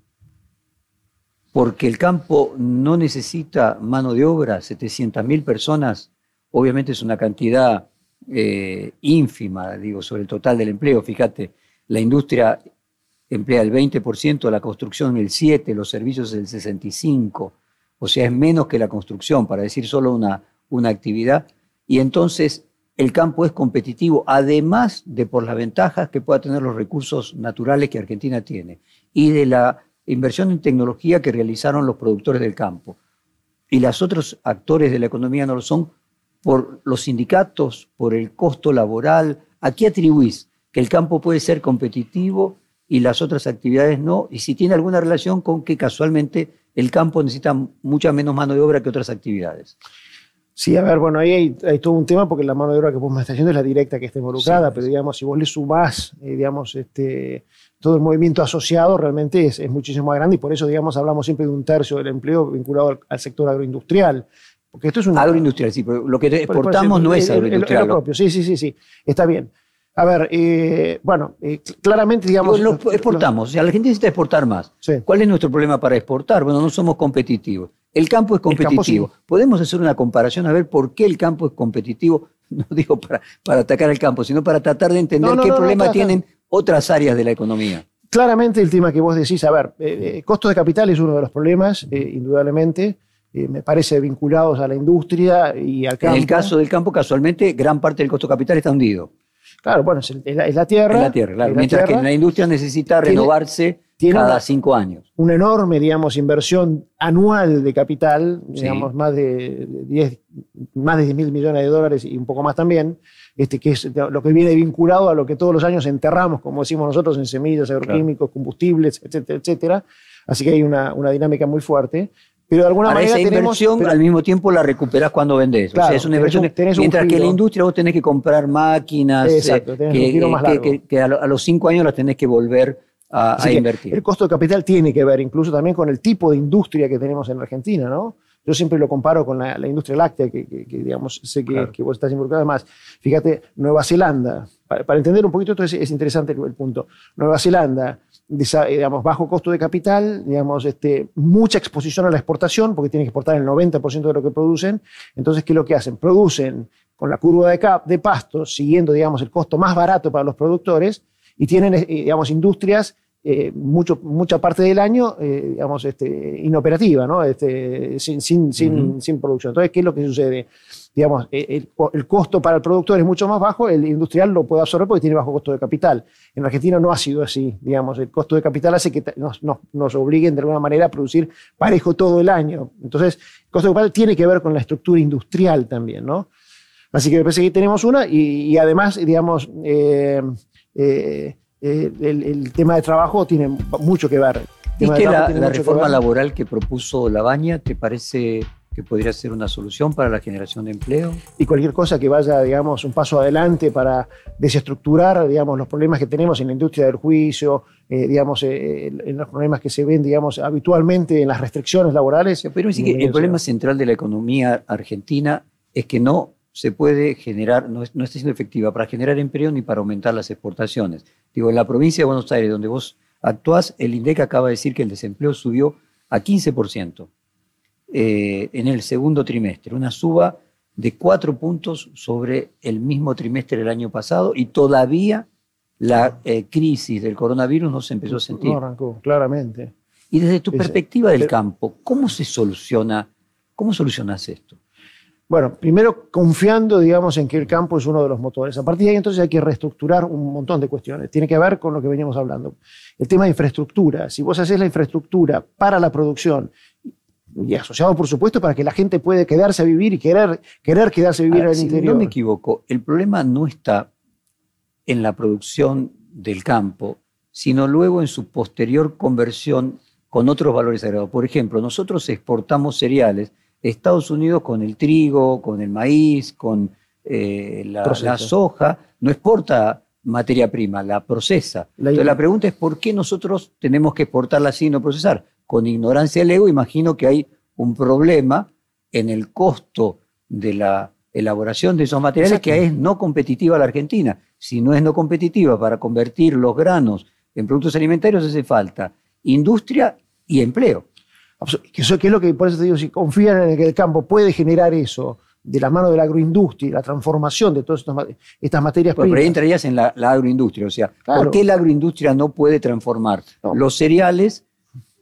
[SPEAKER 2] porque el campo no necesita mano de obra, 700.000 personas, obviamente es una cantidad eh, ínfima, digo, sobre el total del empleo. Fíjate, la industria emplea el 20%, la construcción el 7%, los servicios el 65%, o sea, es menos que la construcción, para decir solo una, una actividad. Y entonces el campo es competitivo, además de por las ventajas que pueda tener los recursos naturales que Argentina tiene y de la inversión en tecnología que realizaron los productores del campo. Y los otros actores de la economía no lo son por los sindicatos, por el costo laboral. ¿A qué atribuís que el campo puede ser competitivo y las otras actividades no? Y si tiene alguna relación con que casualmente el campo necesita mucha menos mano de obra que otras actividades.
[SPEAKER 3] Sí, a ver, bueno, ahí hay, todo un tema porque la mano de obra que vos me estás haciendo es la directa que está involucrada, pero digamos, si vos le sumás, eh, digamos, este, todo el movimiento asociado realmente es, es, muchísimo más grande y por eso, digamos, hablamos siempre de un tercio del empleo vinculado al sector agroindustrial.
[SPEAKER 2] Porque esto es un Agroindustrial, sí, pero lo que exportamos no es agroindustrial.
[SPEAKER 3] Es lo propio, sí, sí, sí, sí. Está bien. A ver, eh, bueno, eh, claramente, digamos.
[SPEAKER 2] Lo, exportamos, o sea, la gente necesita exportar más. ¿Cuál es nuestro problema para exportar? Bueno, no somos competitivos. El campo es competitivo. Podemos hacer una comparación a ver por qué el campo es competitivo, no digo para, para atacar el campo, sino para tratar de entender qué problema tienen otras áreas de la economía.
[SPEAKER 3] Claramente el tema que vos decís, a ver, eh, costo de capital es uno de los problemas, indudablemente. Eh, me parece, vinculados a la industria y al campo.
[SPEAKER 2] En el caso del campo, casualmente, gran parte del costo capital está hundido.
[SPEAKER 3] Claro, bueno, es, la, tierra.
[SPEAKER 2] Es la tierra, claro. Mientras que la industria necesita renovarse cada cinco años.
[SPEAKER 3] Una enorme, digamos, inversión anual de capital, digamos, más de 10 más de 10 mil millones de dólares y un poco más también, este, que es lo que viene vinculado a lo que todos los años enterramos, como decimos nosotros, en semillas, agroquímicos, combustibles, etcétera, etcétera. Así que hay una, una dinámica muy fuerte. Pero de alguna manera
[SPEAKER 2] esa inversión al mismo tiempo la recuperas cuando vendes. o sea, es una inversión. mientras que la industria vos tenés que comprar máquinas
[SPEAKER 3] Exacto, eh, que, un más
[SPEAKER 2] largo. que, a, los cinco años las tenés que volver a, invertir.
[SPEAKER 3] El costo de capital tiene que ver incluso también con el tipo de industria que tenemos en Argentina, ¿no? Yo siempre lo comparo con la, industria láctea, que, digamos, sé que, vos estás involucrado. Además, fíjate, Nueva Zelanda, para, entender un poquito esto es, interesante el, punto. Nueva Zelanda, digamos, bajo costo de capital, digamos, este, mucha exposición a la exportación, porque tienen que exportar el 90% de lo que producen. Entonces, ¿qué es lo que hacen? Producen con la curva de, cap, de pasto, siguiendo, digamos, el costo más barato para los productores, y tienen, eh, digamos, industrias eh, mucho, mucha parte del año, eh, digamos, este, inoperativa, ¿no? Este, sin, sin, sin, sin, producción. Entonces, ¿qué es lo que sucede? Digamos, el, costo para el productor es mucho más bajo, el industrial lo puede absorber porque tiene bajo costo de capital. En Argentina no ha sido así, digamos, el costo de capital hace que nos, nos, obliguen de alguna manera a producir parejo todo el año. Entonces, el costo de capital tiene que ver con la estructura industrial también, ¿no? Así que me parece que tenemos una y, además, digamos, eh, eh, eh, el, tema de trabajo tiene mucho que ver.
[SPEAKER 2] ¿Viste la, la reforma laboral que propuso Labaña? ¿Te parece que podría ser una solución para la generación de empleo.
[SPEAKER 3] Y cualquier cosa que vaya, digamos, un paso adelante para desestructurar, digamos, los problemas que tenemos en la industria del juicio, eh, digamos, eh, en los problemas que se ven, digamos, habitualmente en las restricciones laborales.
[SPEAKER 2] Pero sí que el problema central de la economía argentina es que no se puede generar, no, no está siendo efectiva para generar empleo ni para aumentar las exportaciones. Digo, en la provincia de Buenos Aires, donde vos actuás, el INDEC acaba de decir que el desempleo subió a 15%. Eh, en el segundo trimestre, una suba de cuatro puntos sobre el mismo trimestre del año pasado y todavía la eh, crisis del coronavirus no se empezó a sentir.
[SPEAKER 3] No arrancó, claramente.
[SPEAKER 2] Y desde tu perspectiva del campo, ¿cómo se soluciona, cómo solucionas esto?
[SPEAKER 3] Bueno, primero confiando, digamos, en que el campo es uno de los motores. A partir de ahí entonces hay que reestructurar un montón de cuestiones. Tiene que ver con lo que veníamos hablando. El tema de infraestructura. Si vos haces la infraestructura para la producción y asociado, por supuesto, para que la gente pueda quedarse a vivir y querer, querer quedarse a vivir en el interior.
[SPEAKER 2] No me equivoco, el problema no está en la producción del campo, sino luego en su posterior conversión con otros valores agregados. Por ejemplo, nosotros exportamos cereales Estados Unidos con el trigo, con el maíz, con eh, la, soja, no exporta materia prima, la procesa. La Entonces la pregunta es por qué nosotros tenemos que exportarla así y no procesar con ignorancia del ego, imagino que hay un problema en el costo de la elaboración de esos materiales que es no competitiva la Argentina. Si no es no competitiva para convertir los granos en productos alimentarios, hace falta industria y empleo.
[SPEAKER 3] Que eso, es lo que, por eso te digo, si confían en que el campo puede generar eso de la mano de la agroindustria, la transformación de todas estas materias
[SPEAKER 2] primas. Pero ahí entrarías en la, agroindustria, o sea, ¿por qué la agroindustria no puede transformar los cereales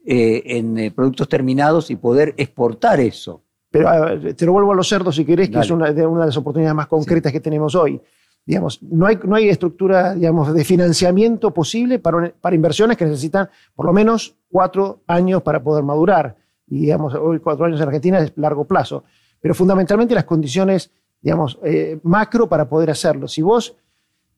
[SPEAKER 2] eh, en eh, productos terminados y poder exportar eso.
[SPEAKER 3] Pero te lo vuelvo a los cerdos si querés, que es una de, las oportunidades más concretas que tenemos hoy. Digamos, no hay, no hay estructura digamos, de financiamiento posible para, para inversiones que necesitan por lo menos cuatro años para poder madurar. Y digamos, hoy cuatro años en Argentina es largo plazo. Pero fundamentalmente las condiciones digamos, eh, macro para poder hacerlo. Si vos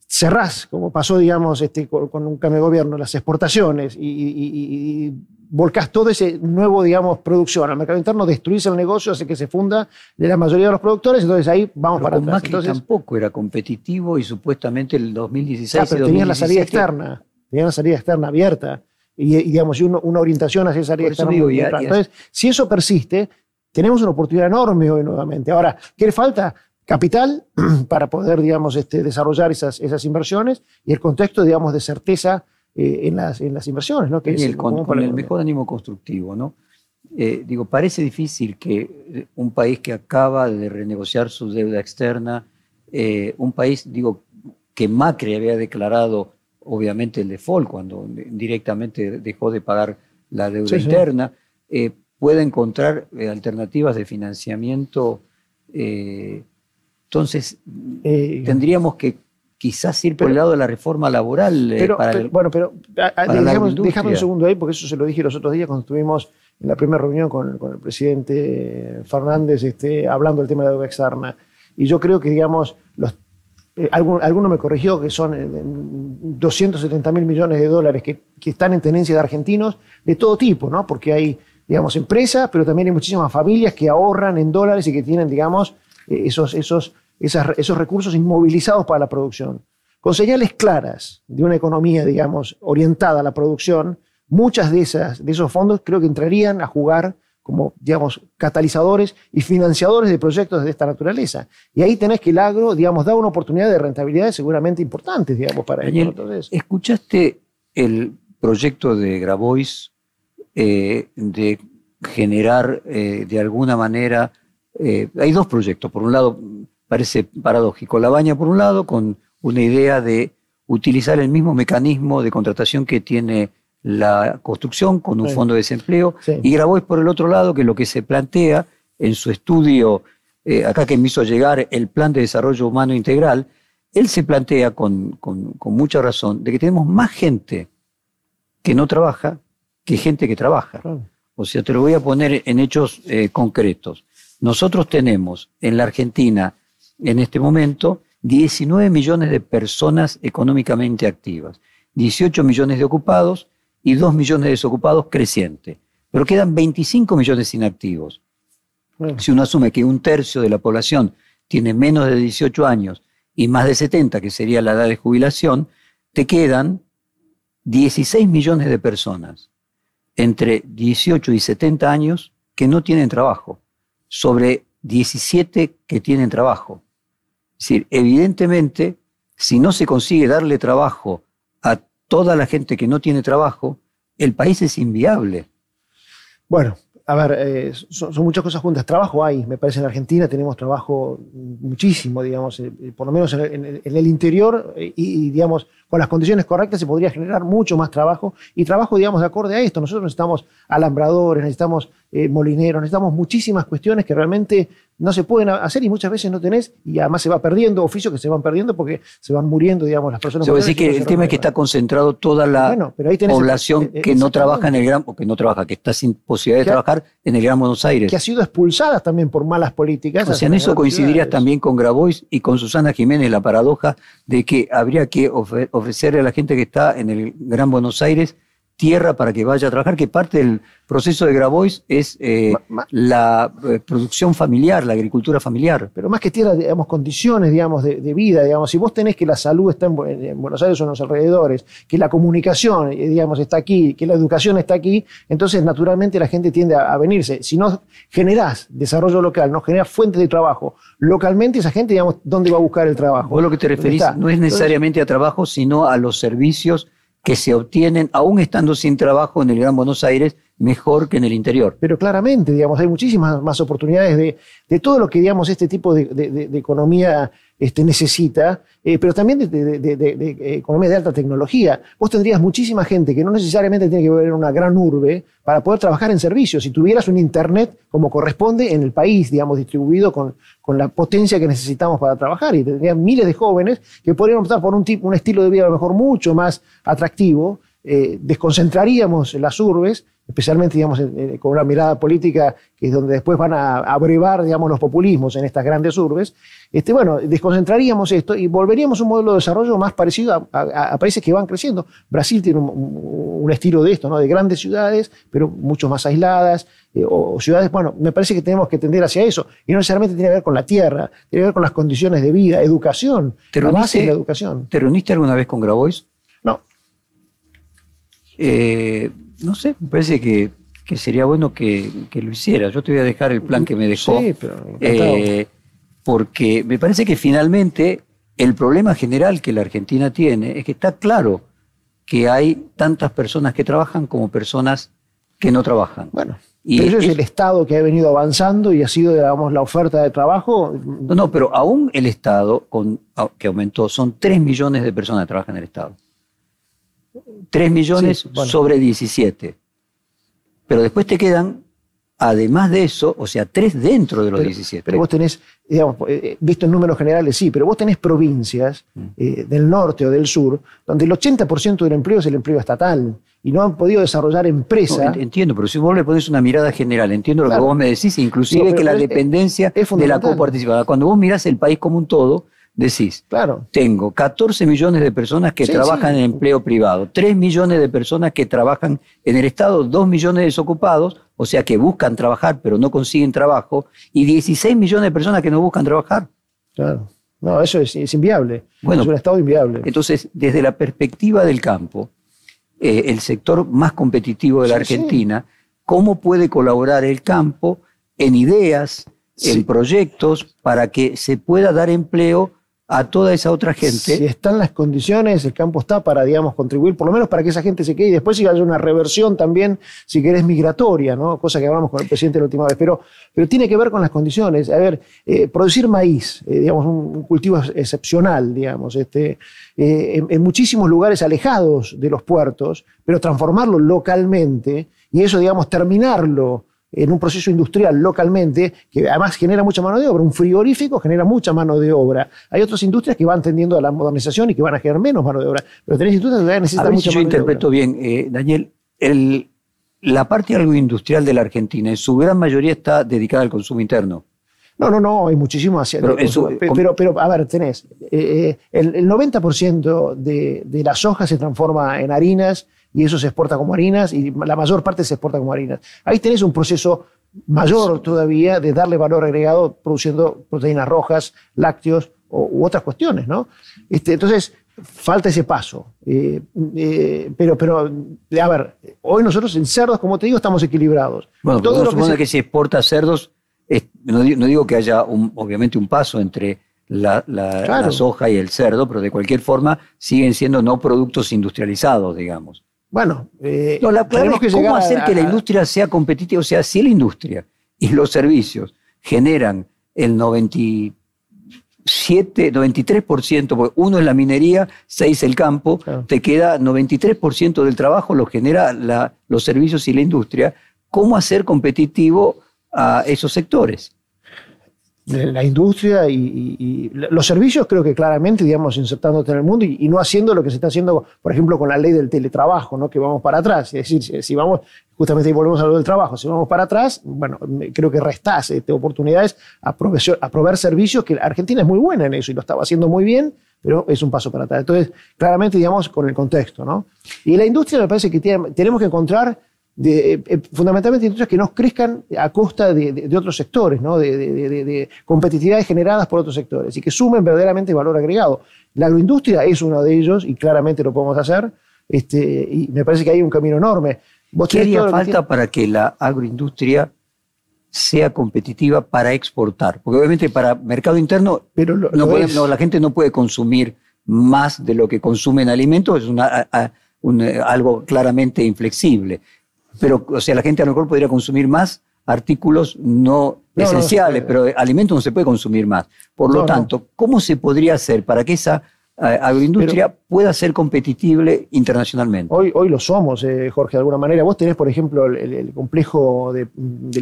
[SPEAKER 3] cerrás, como pasó, digamos, este, con, un cambio de gobierno, las exportaciones y, volcás todo ese nuevo, digamos, producción al mercado interno, destruís el negocio, hace que se funda de la mayoría de los productores, entonces ahí vamos para
[SPEAKER 2] atrás. entonces, tampoco era competitivo y supuestamente el 2016 ah, pero
[SPEAKER 3] tenían la salida externa, tenían la salida externa abierta y, digamos, una orientación hacia esa salida externa. entonces, si eso persiste, tenemos una oportunidad enorme hoy nuevamente. Ahora, ¿qué le falta? Capital para poder, digamos, este, desarrollar esas, esas inversiones y el contexto, digamos, de certeza eh, en, las, en, las, inversiones, ¿no?
[SPEAKER 2] Que y el, con, el mejor ánimo constructivo, ¿no? Eh, digo, parece difícil que eh, un país que acaba de renegociar su deuda externa, un país, digo, que Macri había declarado obviamente el default cuando directamente dejó de pagar la deuda externa, pueda encontrar alternativas de financiamiento. entonces, tendríamos que quizás ir por el lado de la reforma laboral.
[SPEAKER 3] Eh, bueno, pero déjame un segundo ahí, porque eso se lo dije los otros días cuando estuvimos en la primera reunión con, el presidente Fernández este, hablando del tema de la deuda externa. Y yo creo que, digamos, los, eh, alguno, me corrigió que son 270 eh, mil millones de dólares que, que, están en tenencia de argentinos de todo tipo, ¿no? Porque hay, digamos, empresas, pero también hay muchísimas familias que ahorran en dólares y que tienen, digamos, esos, esos esos recursos inmovilizados para la producción. Con señales claras de una economía, digamos, orientada a la producción, muchas de, esas, de esos fondos creo que entrarían a jugar como, digamos, catalizadores y financiadores de proyectos de esta naturaleza. Y ahí tenés que el agro, digamos, da una oportunidad de rentabilidades seguramente importantes, digamos, para
[SPEAKER 2] Daniel, ¿Escuchaste el proyecto de Grabois eh, de generar eh, de alguna manera, eh, hay dos proyectos, por un lado parece paradójico. La baña, por un lado, con una idea de utilizar el mismo mecanismo de contratación que tiene la construcción con un fondo de desempleo, y Grabois por el otro lado, que lo que se plantea en su estudio eh, acá que me hizo llegar el Plan de Desarrollo Humano Integral, él se plantea con, mucha razón de que tenemos más gente que no trabaja que gente que trabaja. O sea, te lo voy a poner en hechos eh, concretos. Nosotros tenemos en la Argentina, en este momento, 19 millones de personas económicamente activas, 18 millones de ocupados y 2 millones de desocupados creciente. Pero quedan 25 millones inactivos. Si uno asume que un tercio de la población tiene menos de 18 años y más de 70, que sería la edad de jubilación, te quedan 16 millones de personas entre 18 y 70 años que no tienen trabajo, sobre 17 que tienen trabajo. Es decir, evidentemente, si no se consigue darle trabajo a toda la gente que no tiene trabajo, el país es inviable.
[SPEAKER 3] Bueno, a ver, eh, son, muchas cosas juntas. Trabajo hay, me parece, en Argentina tenemos trabajo muchísimo, digamos, eh, por lo menos en el, interior y, digamos, con las condiciones correctas se podría generar mucho más trabajo y trabajo, digamos, de acorde a esto. Nosotros necesitamos alambradores, necesitamos eh, molineros, necesitamos muchísimas cuestiones que realmente no se pueden hacer y muchas veces no tenés y además se va perdiendo oficios que se van perdiendo porque se van muriendo, digamos, las personas.
[SPEAKER 2] Se decir que el tema es que está concentrado toda la población que no trabaja en el gran, o que no trabaja, que está sin posibilidad de trabajar en el Gran Buenos Aires.
[SPEAKER 3] Que ha sido expulsada también por malas políticas.
[SPEAKER 2] O sea, en eso coincidirías también con Grabois y con Susana Jiménez la paradoja de que habría que ofrecerle a la gente que está en el Gran Buenos Aires tierra para que vaya a trabajar, que parte del proceso de Grabois es eh, la eh, producción familiar, la agricultura familiar.
[SPEAKER 3] Pero más que tierra, digamos, condiciones, digamos, de, vida, digamos, si vos tenés que la salud está en, Buenos Aires o en los alrededores, que la comunicación, eh, digamos, está aquí, que la educación está aquí, entonces naturalmente la gente tiende a, venirse. Si no generás desarrollo local, no generás fuentes de trabajo localmente, esa gente, digamos, ¿dónde va a buscar el trabajo?
[SPEAKER 2] Vos lo que te referís no es necesariamente a trabajo, sino a los servicios que se obtienen, aún estando sin trabajo en el Gran Buenos Aires, mejor que en el interior.
[SPEAKER 3] Pero claramente, digamos, hay muchísimas más oportunidades de, de todo lo que, digamos, este tipo de, de, economía este, necesita, eh, pero también de, economía de alta tecnología. Vos tendrías muchísima gente que no necesariamente tiene que vivir en una gran urbe para poder trabajar en servicios. Si tuvieras un Internet como corresponde en el país, digamos, distribuido con, con la potencia que necesitamos para trabajar, y tendrías miles de jóvenes que podrían optar por un, tipo, un estilo de vida a lo mejor mucho más atractivo, eh, desconcentraríamos las urbes especialmente digamos, con una mirada política que es donde después van a abrevar digamos, los populismos en estas grandes urbes, este, bueno, desconcentraríamos esto y volveríamos a un modelo de desarrollo más parecido a, países que van creciendo. Brasil tiene un, estilo de esto, ¿no? de grandes ciudades, pero mucho más aisladas, eh, o, ciudades, bueno, me parece que tenemos que tender hacia eso, y no necesariamente tiene que ver con la tierra, tiene que ver con las condiciones de vida, educación,
[SPEAKER 2] ¿Te la base de la educación. ¿Te reuniste alguna vez con Grabois?
[SPEAKER 3] No.
[SPEAKER 2] Eh, no sé, me parece que, sería bueno que, lo hiciera. Yo te voy a dejar el plan que me dejó. Sí, pero eh, porque me parece que finalmente el problema general que la Argentina tiene es que está claro que hay tantas personas que trabajan como personas que no trabajan.
[SPEAKER 3] Bueno, y eso es, el Estado que ha venido avanzando y ha sido, digamos, la oferta de trabajo.
[SPEAKER 2] No, no, pero aún el Estado, con, que aumentó, son 3 millones de personas que trabajan en el Estado. 3 millones sobre 17. Pero después te quedan, además de eso, o sea, 3 dentro de los 17.
[SPEAKER 3] Pero vos tenés, digamos, eh, eh, visto en números generales, sí, pero vos tenés provincias mm. eh, del norte o del sur donde el 80% del empleo es el empleo estatal y no han podido desarrollar empresas.
[SPEAKER 2] entiendo, pero si vos le pones una mirada general, entiendo lo que vos me decís, inclusive que la dependencia de la coparticipación. Cuando vos mirás el país como un todo, decís, claro. tengo 14 millones de personas que trabajan en empleo privado, 3 millones de personas que trabajan en el Estado, 2 millones de desocupados, o sea que buscan trabajar pero no consiguen trabajo, y 16 millones de personas que no buscan trabajar.
[SPEAKER 3] Claro. No, eso es, inviable. Bueno, es un Estado inviable.
[SPEAKER 2] Entonces, desde la perspectiva del campo, eh, el sector más competitivo de la Argentina, ¿cómo puede colaborar el campo en ideas, en proyectos, para que se pueda dar empleo a toda esa otra gente.
[SPEAKER 3] Si están las condiciones, el campo está para, digamos, contribuir, por lo menos para que esa gente se quede y después si haya una reversión también, si querés, migratoria, ¿no? Cosa que hablamos con el presidente la última vez. Pero, pero tiene que ver con las condiciones. A ver, eh, producir maíz, eh, digamos, un, cultivo excepcional, digamos, este, eh, en, muchísimos lugares alejados de los puertos, pero transformarlo localmente y eso, digamos, terminarlo en un proceso industrial localmente, que además genera mucha mano de obra. Un frigorífico genera mucha mano de obra. Hay otras industrias que van tendiendo a la modernización y que van a generar menos mano de obra. Pero tenés industrias que necesitan mucha
[SPEAKER 2] si yo interpreto bien, eh, Daniel, el, la parte agroindustrial de la Argentina en su gran mayoría está dedicada al consumo interno.
[SPEAKER 3] No, no, no, hay muchísimo hacia. Pero, pero, a ver, tenés. Eh, el, el, 90% de, de la soja se transforma en harinas y eso se exporta como harinas y la mayor parte se exporta como harinas. Ahí tenés un proceso mayor todavía de darle valor agregado produciendo proteínas rojas, lácteos u otras cuestiones, ¿no? Este, entonces, falta ese paso. Eh, eh, pero, pero, a ver, hoy nosotros en cerdos, como te digo, estamos equilibrados.
[SPEAKER 2] Bueno, todo lo que, se... que se exporta cerdos no, digo que haya obviamente un paso entre la, soja y el cerdo, pero de cualquier forma siguen siendo no productos industrializados, digamos.
[SPEAKER 3] Bueno,
[SPEAKER 2] eh, la clave es cómo hacer que la industria sea competitiva. O sea, si la industria y los servicios generan el 97, 93%, porque uno es la minería, seis el campo, te queda 93% del trabajo lo genera los servicios y la industria. ¿Cómo hacer competitivo a esos sectores.
[SPEAKER 3] La industria y, los servicios creo que claramente, digamos, insertándote en el mundo y, no haciendo lo que se está haciendo, por ejemplo, con la ley del teletrabajo, ¿no? que vamos para atrás. Es decir, si, vamos, justamente ahí volvemos a lo del trabajo, si vamos para atrás, bueno, creo que restás este, oportunidades a proveer, servicios, que Argentina es muy buena en eso y lo estaba haciendo muy bien, pero es un paso para atrás. Entonces, claramente, digamos, con el contexto, ¿no? Y la industria me parece que tenemos que encontrar de, eh, eh, fundamentalmente industrias que no crezcan a costa de, otros sectores, ¿no? de, competitividades generadas por otros sectores y que sumen verdaderamente valor agregado. La agroindustria es uno de ellos y claramente lo podemos hacer este, y me parece que hay un camino enorme.
[SPEAKER 2] ¿Qué haría falta para que la agroindustria sea competitiva para exportar? Porque obviamente para mercado interno Pero no la gente no puede consumir más de lo que consume en alimentos, es una, algo claramente inflexible pero, o sea, la gente a lo mejor podría consumir más artículos no, esenciales, pero alimentos no se puede consumir más. Por lo tanto, ¿cómo se podría hacer para que esa eh, agroindustria pueda ser competitible internacionalmente.
[SPEAKER 3] Hoy, hoy lo somos, eh, Jorge, de alguna manera. Vos tenés, por ejemplo, el, complejo de,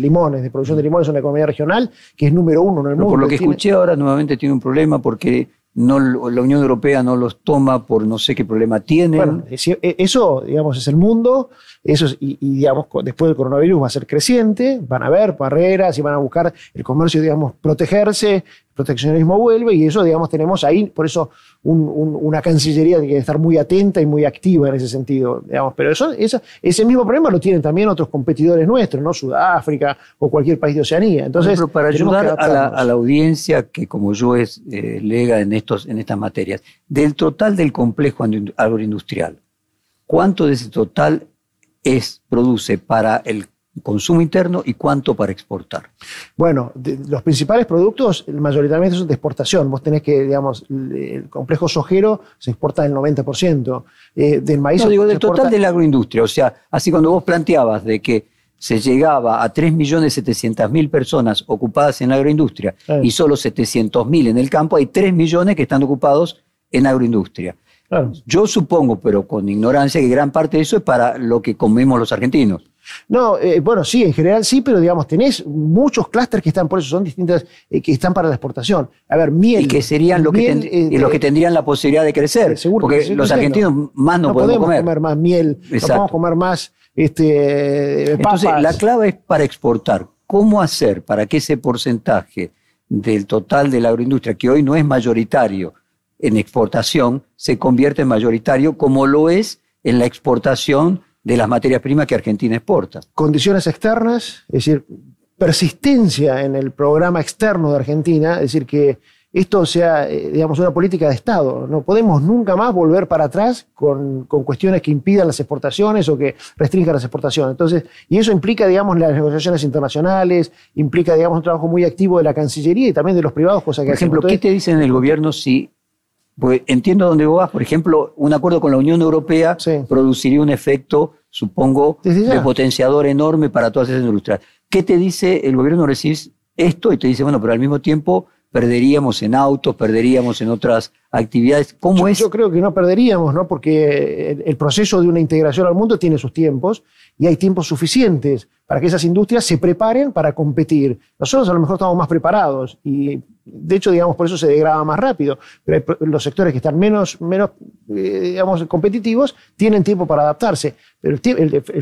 [SPEAKER 3] limones, de producción de limones en una economía regional, que es número uno en el mundo.
[SPEAKER 2] Por lo que escuché ahora, nuevamente tiene un problema porque no, la Unión Europea no los toma por no sé qué problema tienen. Bueno,
[SPEAKER 3] e, eso, digamos, es el mundo, eso y, digamos, después del coronavirus va a ser creciente, van a haber barreras y van a buscar el comercio, digamos, protegerse, proteccionismo vuelve y eso, digamos, tenemos ahí, por eso una cancillería tiene que estar muy atenta y muy activa en ese sentido, digamos, pero eso, ese mismo problema lo tienen también otros competidores nuestros, ¿no? Sudáfrica o cualquier país de Oceanía. Entonces,
[SPEAKER 2] para ayudar a la, audiencia que como yo es eh, lega en, estos, en estas materias, del total del complejo agroindustrial, ¿cuánto de ese total es, produce para el consumo interno y cuánto para exportar?
[SPEAKER 3] Bueno, los principales productos mayoritariamente son de exportación. Vos tenés que, digamos, el complejo sojero se exporta el 90%. Eh, del maíz.
[SPEAKER 2] No, digo, del total de la agroindustria. O sea, así cuando vos planteabas de que se llegaba a 3.700.000 personas ocupadas en la agroindustria y solo 700.000 en el campo, hay 3 millones que están ocupados en agroindustria. Yo supongo, pero con ignorancia, que gran parte de eso es para lo que comemos los argentinos.
[SPEAKER 3] No, eh, bueno, sí, en general sí, pero digamos, tenés muchos clústeres que están, por eso son distintas, eh, que están para la exportación. A ver, miel.
[SPEAKER 2] Y que serían los, que, eh, los que tendrían la posibilidad de crecer. Seguro, porque los argentinos más no, podemos,
[SPEAKER 3] comer. más miel, no podemos comer más este,
[SPEAKER 2] Entonces, la clave es para exportar. ¿Cómo hacer para que ese porcentaje del total de la agroindustria, que hoy no es mayoritario en exportación, se convierta en mayoritario como lo es en la exportación de las materias primas que Argentina exporta.
[SPEAKER 3] Condiciones externas, es decir, persistencia en el programa externo de Argentina, es decir, que esto sea, eh, digamos, una política de Estado. No podemos nunca más volver para atrás con, cuestiones que impidan las exportaciones o que restringan las exportaciones. Entonces, y eso implica, digamos, las negociaciones internacionales, implica, digamos, un trabajo muy activo de la Cancillería y también de los privados, cosa que...
[SPEAKER 2] Por ejemplo, ¿qué te dicen el gobierno si pues entiendo dónde vas, por ejemplo, un acuerdo con la Unión Europea produciría un efecto, supongo, de potenciador enorme para todas esas industrias. ¿Qué te dice el gobierno? Recibes esto y te dice, bueno, pero al mismo tiempo perderíamos en autos, perderíamos en otras actividades. ¿Cómo
[SPEAKER 3] yo,
[SPEAKER 2] es?
[SPEAKER 3] Yo creo que no perderíamos, ¿no? Porque el proceso de una integración al mundo tiene sus tiempos y hay tiempos suficientes para que esas industrias se preparen para competir. Nosotros a lo mejor estamos más preparados y de hecho, digamos, por eso se degrada más rápido. Pero los sectores que están menos, menos eh, digamos, competitivos tienen tiempo para adaptarse. Pero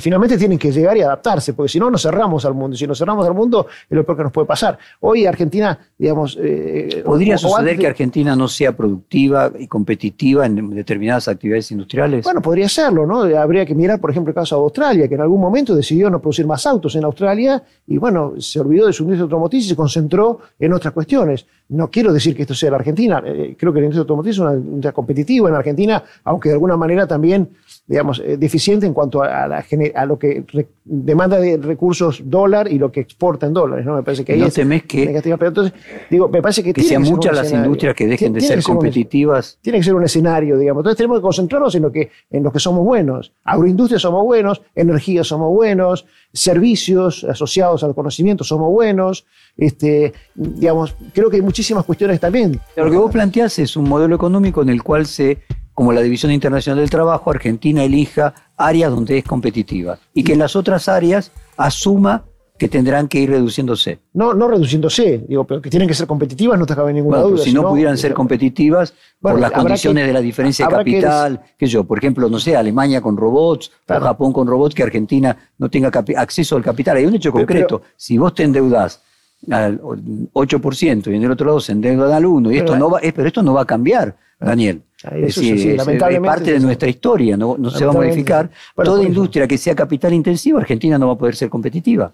[SPEAKER 3] finalmente tienen que llegar y adaptarse, porque si no, nos cerramos al mundo. Y si nos cerramos al mundo, es lo peor que nos puede pasar. Hoy Argentina, digamos...
[SPEAKER 2] Eh, ¿Podría suceder que Argentina no sea productiva y competitiva en determinadas actividades industriales?
[SPEAKER 3] Bueno, podría serlo, ¿no? Habría que mirar, por ejemplo, el caso de Australia, que en algún momento decidió no producir más autos en Australia y, bueno, se olvidó de su industria automotriz y se concentró en otras cuestiones. No quiero decir que esto sea la Argentina, eh, creo que la industria automotriz es una industria competitiva en Argentina, aunque de alguna manera también, digamos, eh, deficiente en cuanto a, a lo que demanda de recursos dólar y lo que exporta en dólares, ¿no?
[SPEAKER 2] Me parece que ahí no es que,
[SPEAKER 3] negativa. Pero entonces, digo, me parece que,
[SPEAKER 2] que sean muchas las industrias que dejen de ser competitivas.
[SPEAKER 3] tiene que ser un escenario, digamos. Entonces tenemos que concentrarnos en lo que, en lo que somos buenos. Agroindustria somos buenos, energía somos buenos, servicios asociados al conocimiento somos buenos, este, digamos, creo que hay muchísimas cuestiones también.
[SPEAKER 2] Lo que vos planteás es un modelo económico en el cual se, como la División Internacional del Trabajo, Argentina elija áreas donde es competitiva y que en las otras áreas asuma que tendrán que ir reduciéndose.
[SPEAKER 3] No, no reduciéndose, digo, pero que tienen que ser competitivas, no te cabe ninguna duda.
[SPEAKER 2] Si no, pudieran ser competitivas por las condiciones de la diferencia de capital, que, yo, por ejemplo, no sé, Alemania con robots, o Japón con robots, que Argentina no tenga acceso al capital. Hay un hecho concreto, si vos te endeudás al 8% y en el otro lado se endeudan al 1%, y esto no va, pero esto no va a cambiar, ah, Daniel. Es, decir, es, parte de nuestra historia, no, no se va a modificar. Toda industria que sea capital intensiva, Argentina no va a poder ser competitiva.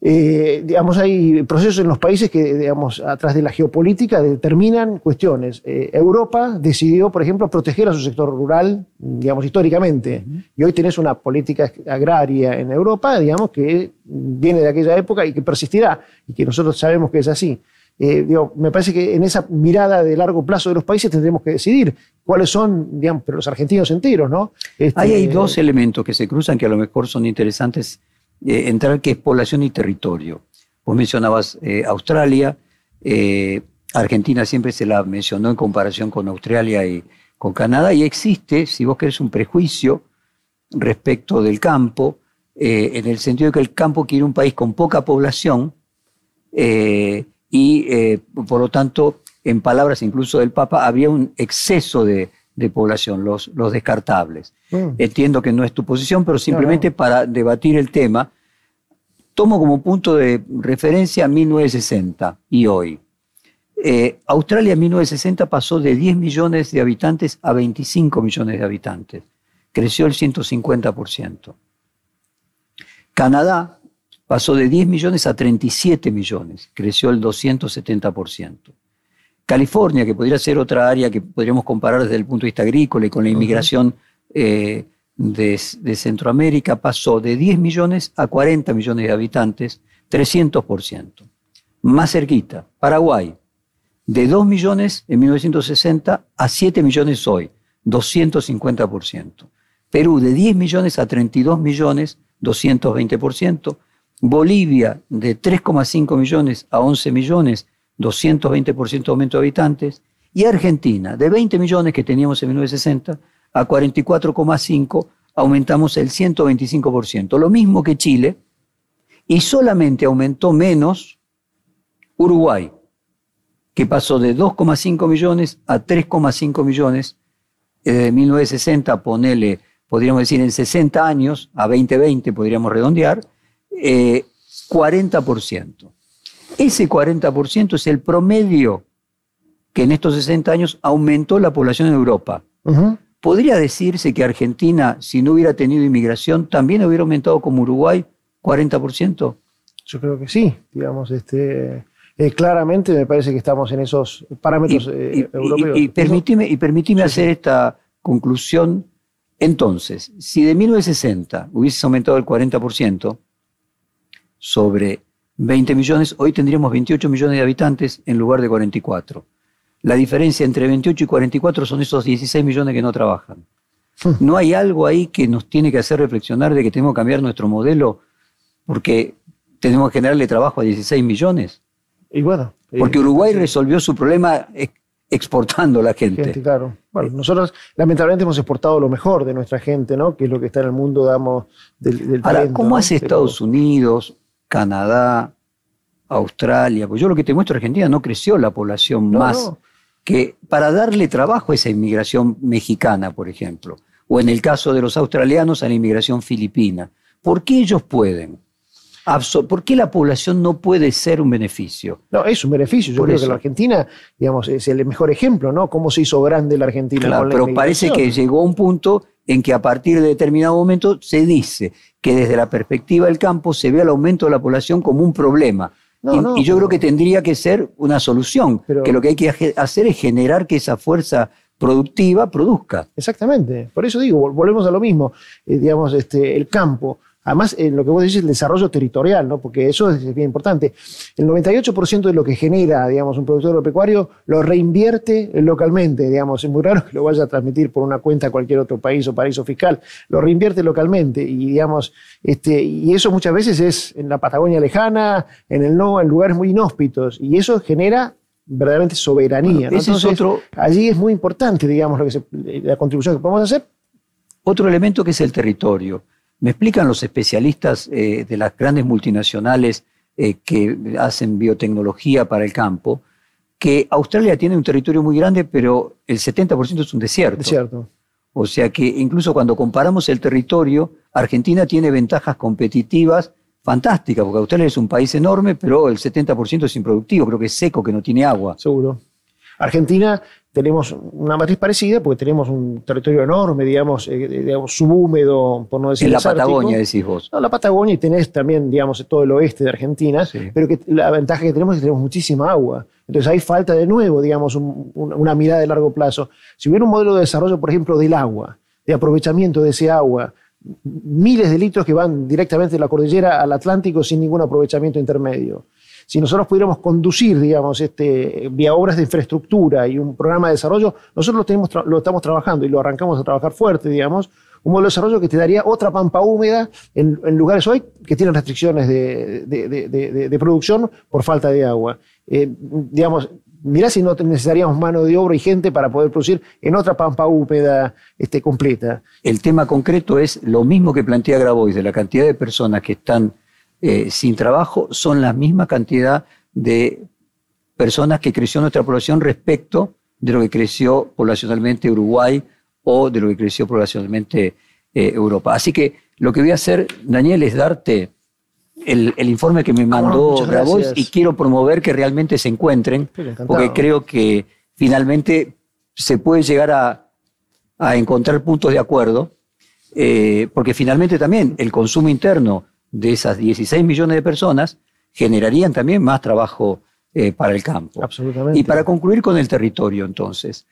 [SPEAKER 3] Eh, digamos, hay procesos en los países que, digamos, atrás de la geopolítica determinan cuestiones. Eh, Europa decidió, por ejemplo, proteger a su sector rural, digamos, históricamente. Y hoy tenés una política agraria en Europa, digamos, que viene de aquella época y que persistirá, y que nosotros sabemos que es así. Eh, me parece que en esa mirada de largo plazo de los países tendremos que decidir cuáles son, digamos, los argentinos enteros, ¿no?
[SPEAKER 2] Este, hay dos elementos que se cruzan que a lo mejor son interesantes eh, entrar, que es población y territorio. Vos mencionabas eh, Australia, Argentina siempre se la mencionó en comparación con Australia y con Canadá, y existe, si vos querés, un prejuicio respecto del campo, en el sentido de que el campo quiere un país con poca población y, por lo tanto, en palabras incluso del Papa, había un exceso de, de población, los, los descartables. Mm. Entiendo que no es tu posición, pero simplemente para debatir el tema, tomo como punto de referencia 1960 y hoy. Eh, Australia en 1960 pasó de 10 millones de habitantes a 25 millones de habitantes. Creció el 150%. Canadá pasó de 10 millones a 37 millones. Creció el 270%. California, que podría ser otra área que podríamos comparar desde el punto de vista agrícola y con la inmigración eh, de, Centroamérica, pasó de 10 millones a 40 millones de habitantes, 300%. Más cerquita, Paraguay, de 2 millones en 1960 a 7 millones hoy, 250%. Perú, de 10 millones a 32 millones, 220%. Bolivia, de 3,5 millones a 11 millones, 220% aumento de habitantes, y Argentina, de 20 millones que teníamos en 1960 a 44,5, aumentamos el 125%, lo mismo que Chile, y solamente aumentó menos Uruguay, que pasó de 2,5 millones a 3,5 millones eh, de 1960, ponele, podríamos decir en 60 años, a 2020 podríamos redondear, 40%. Eh, ese 40% es el promedio que en estos 60 años aumentó la población en Europa. ¿Podría decirse que Argentina, si no hubiera tenido inmigración, también hubiera aumentado como Uruguay 40%?
[SPEAKER 3] Yo creo que sí, digamos, este, eh, claramente me parece que estamos en esos parámetros eh, europeos.
[SPEAKER 2] Y, y permitime, hacer esta conclusión. Entonces, si de 1960 hubiese aumentado el 40% sobre 20 millones, hoy tendríamos 28 millones de habitantes en lugar de 44. La diferencia entre 28 y 44 son esos 16 millones que no trabajan. Hmm. ¿No hay algo ahí que nos tiene que hacer reflexionar de que tenemos que cambiar nuestro modelo porque tenemos que generarle trabajo a 16 millones?
[SPEAKER 3] Y bueno,
[SPEAKER 2] Porque Uruguay resolvió su problema exportando a la gente.
[SPEAKER 3] claro. Bueno, nosotros lamentablemente hemos exportado lo mejor de nuestra gente, ¿no? Que es lo que está en el mundo, damos, del, del
[SPEAKER 2] Ahora, ¿cómo hace Estados Unidos, Canadá, Australia? Pues yo lo que te muestro, Argentina no creció la población más que para darle trabajo a esa inmigración mexicana, por ejemplo, o en el caso de los australianos a la inmigración filipina. ¿Por qué ellos pueden? ¿Por qué la población no puede ser un beneficio?
[SPEAKER 3] No, es un beneficio. Yo creo que la Argentina, digamos, es el mejor ejemplo, ¿no? Cómo se hizo grande la Argentina.
[SPEAKER 2] Claro, pero parece que llegó a un punto en que a partir de determinado momento se dice que desde la perspectiva del campo se ve el aumento de la población como un problema. y, yo creo que tendría que ser una solución, que lo que hay que hacer es generar que esa fuerza productiva produzca.
[SPEAKER 3] Exactamente, por eso digo, volvemos a lo mismo, eh, digamos, este, el campo Además, en lo que vos decís, el desarrollo territorial, ¿no? porque eso es bien importante. El 98% de lo que genera, digamos, un productor agropecuario lo reinvierte localmente, digamos. Es muy raro que lo vaya a transmitir por una cuenta a cualquier otro país o paraíso fiscal. Lo reinvierte localmente y, digamos, este, y eso muchas veces es en la Patagonia lejana, en el no, en lugares muy inhóspitos. Y eso genera verdaderamente soberanía. allí es muy importante, digamos, lo que la contribución que podemos hacer.
[SPEAKER 2] Otro elemento que es el territorio. Me explican los especialistas eh, de las grandes multinacionales eh, que hacen biotecnología para el campo, que Australia tiene un territorio muy grande, pero el 70% es un desierto.
[SPEAKER 3] Desierto.
[SPEAKER 2] O sea que incluso cuando comparamos el territorio, Argentina tiene ventajas competitivas fantásticas, porque Australia es un país enorme, pero el 70% es improductivo, creo que es seco, que no tiene agua.
[SPEAKER 3] Seguro. Argentina tenemos una matriz parecida porque tenemos un territorio enorme, digamos, eh, digamos subhúmedo, por no decir
[SPEAKER 2] En la Patagonia, decís vos.
[SPEAKER 3] No, la Patagonia y tenés también, digamos, todo el oeste de Argentina, pero que la ventaja que tenemos es que tenemos muchísima agua. Entonces hay falta de nuevo, digamos, una mirada de largo plazo. Si hubiera un modelo de desarrollo, por ejemplo, del agua, de aprovechamiento de ese agua, miles de litros que van directamente de la cordillera al Atlántico sin ningún aprovechamiento intermedio si nosotros pudiéramos conducir, digamos, este, vía obras de infraestructura y un programa de desarrollo, nosotros lo, lo estamos trabajando y lo arrancamos a trabajar fuerte, digamos, un modelo de desarrollo que te daría otra pampa húmeda en, lugares hoy que tienen restricciones de, producción por falta de agua. Eh, digamos, mirá si no necesitaríamos mano de obra y gente para poder producir en otra pampa húmeda este, completa.
[SPEAKER 2] El tema concreto es lo mismo que plantea Grabois, de la cantidad de personas que están eh, sin trabajo son la misma cantidad de personas que creció nuestra población respecto de lo que creció poblacionalmente Uruguay o de lo que creció poblacionalmente eh, Europa. Así que lo que voy a hacer, Daniel, es darte el, informe que me mandó Grabois y quiero promover que realmente se encuentren, porque creo que finalmente se puede llegar a, encontrar puntos de acuerdo, eh, porque finalmente también el consumo interno de esas 16 millones de personas generarían también más trabajo eh, para el campo.
[SPEAKER 3] Absolutamente.
[SPEAKER 2] Y para concluir con el territorio, entonces,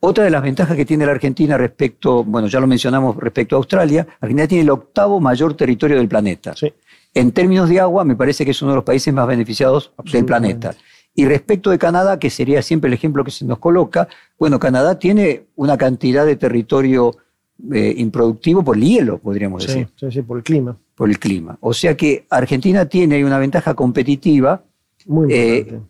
[SPEAKER 2] otra de las ventajas que tiene la Argentina respecto, bueno, ya lo mencionamos respecto a Australia, Argentina tiene el octavo mayor territorio del planeta.
[SPEAKER 3] Sí.
[SPEAKER 2] En términos de agua, me parece que es uno de los países más beneficiados del planeta. Y respecto de Canadá, que sería siempre el ejemplo que se nos coloca, bueno, Canadá tiene una cantidad de territorio eh, improductivo por el hielo, podríamos decir.
[SPEAKER 3] Sí, sí, por el clima.
[SPEAKER 2] Por el clima. O sea que Argentina tiene una ventaja competitiva
[SPEAKER 3] eh,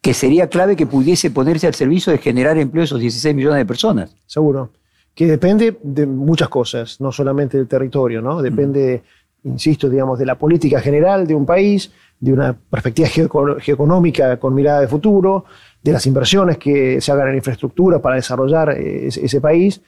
[SPEAKER 2] que sería clave que pudiese ponerse al servicio de generar empleo a esos 16 millones de personas.
[SPEAKER 3] Seguro. Que depende de muchas cosas, no solamente del territorio, ¿no? Depende, insisto, digamos, de la política general de un país, de una perspectiva geoeconómica con mirada de futuro, de las inversiones que se hagan en infraestructura para desarrollar eh, ese país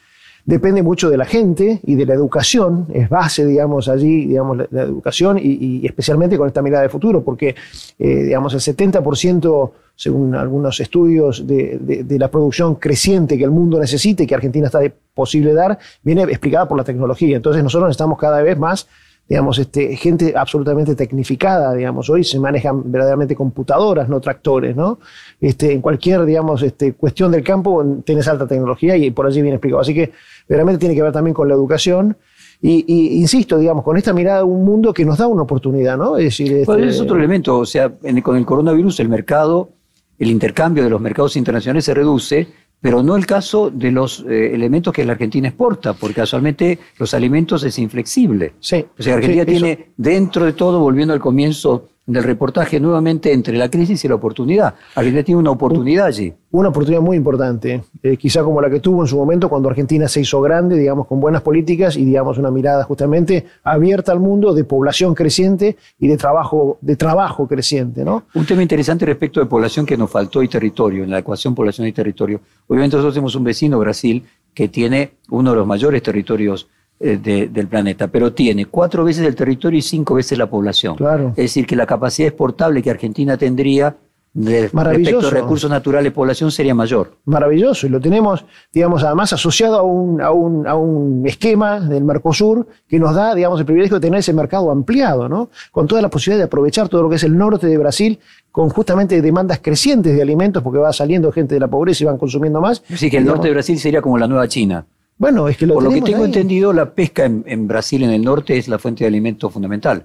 [SPEAKER 3] depende mucho de la gente y de la educación, es base, digamos, allí, digamos, la, educación y, especialmente con esta mirada de futuro, porque, eh, digamos, el 70%, según algunos estudios, de, la producción creciente que el mundo necesita y que Argentina está de posible dar, viene explicada por la tecnología. Entonces nosotros necesitamos cada vez más digamos, este, gente absolutamente tecnificada, digamos, hoy se manejan verdaderamente computadoras, no tractores, ¿no? Este, en cualquier, digamos, este, cuestión del campo tienes alta tecnología y por allí viene explicado. Así que verdaderamente tiene que ver también con la educación. Y, insisto, digamos, con esta mirada un mundo que nos da una oportunidad, ¿no?
[SPEAKER 2] Es decir, este... es otro elemento, o sea, con el coronavirus el mercado, el intercambio de los mercados internacionales se reduce, pero no el caso de los eh, elementos que la Argentina exporta, porque casualmente los alimentos es inflexible.
[SPEAKER 3] Sí.
[SPEAKER 2] O sea, Argentina tiene dentro de todo, volviendo al comienzo del reportaje nuevamente entre la crisis y la oportunidad. Argentina tiene una oportunidad allí.
[SPEAKER 3] Una oportunidad muy importante, eh, quizá como la que tuvo en su momento cuando Argentina se hizo grande, digamos, con buenas políticas y, digamos, una mirada justamente abierta al mundo de población creciente y de trabajo, de trabajo creciente, ¿no?
[SPEAKER 2] Un tema interesante respecto de población que nos faltó y territorio, en la ecuación población y territorio. Obviamente nosotros tenemos un vecino, Brasil, que tiene uno de los mayores territorios eh, del planeta, pero tiene cuatro veces el territorio y cinco veces la población.
[SPEAKER 3] Claro.
[SPEAKER 2] Es decir, que la capacidad exportable que Argentina tendría de respecto a recursos naturales población sería mayor.
[SPEAKER 3] Maravilloso, y lo tenemos, digamos, además asociado a un, a un, a un esquema del Mercosur que nos da, digamos, el privilegio de tener ese mercado ampliado, ¿no? Con toda la posibilidad de aprovechar todo lo que es el norte de Brasil, con justamente demandas crecientes de alimentos, porque va saliendo gente de la pobreza y van consumiendo más.
[SPEAKER 2] Así que el norte de Brasil sería como la nueva China.
[SPEAKER 3] Bueno, es que lo
[SPEAKER 2] Por lo que tengo entendido, la pesca en, Brasil, en el norte, es la fuente de alimento fundamental.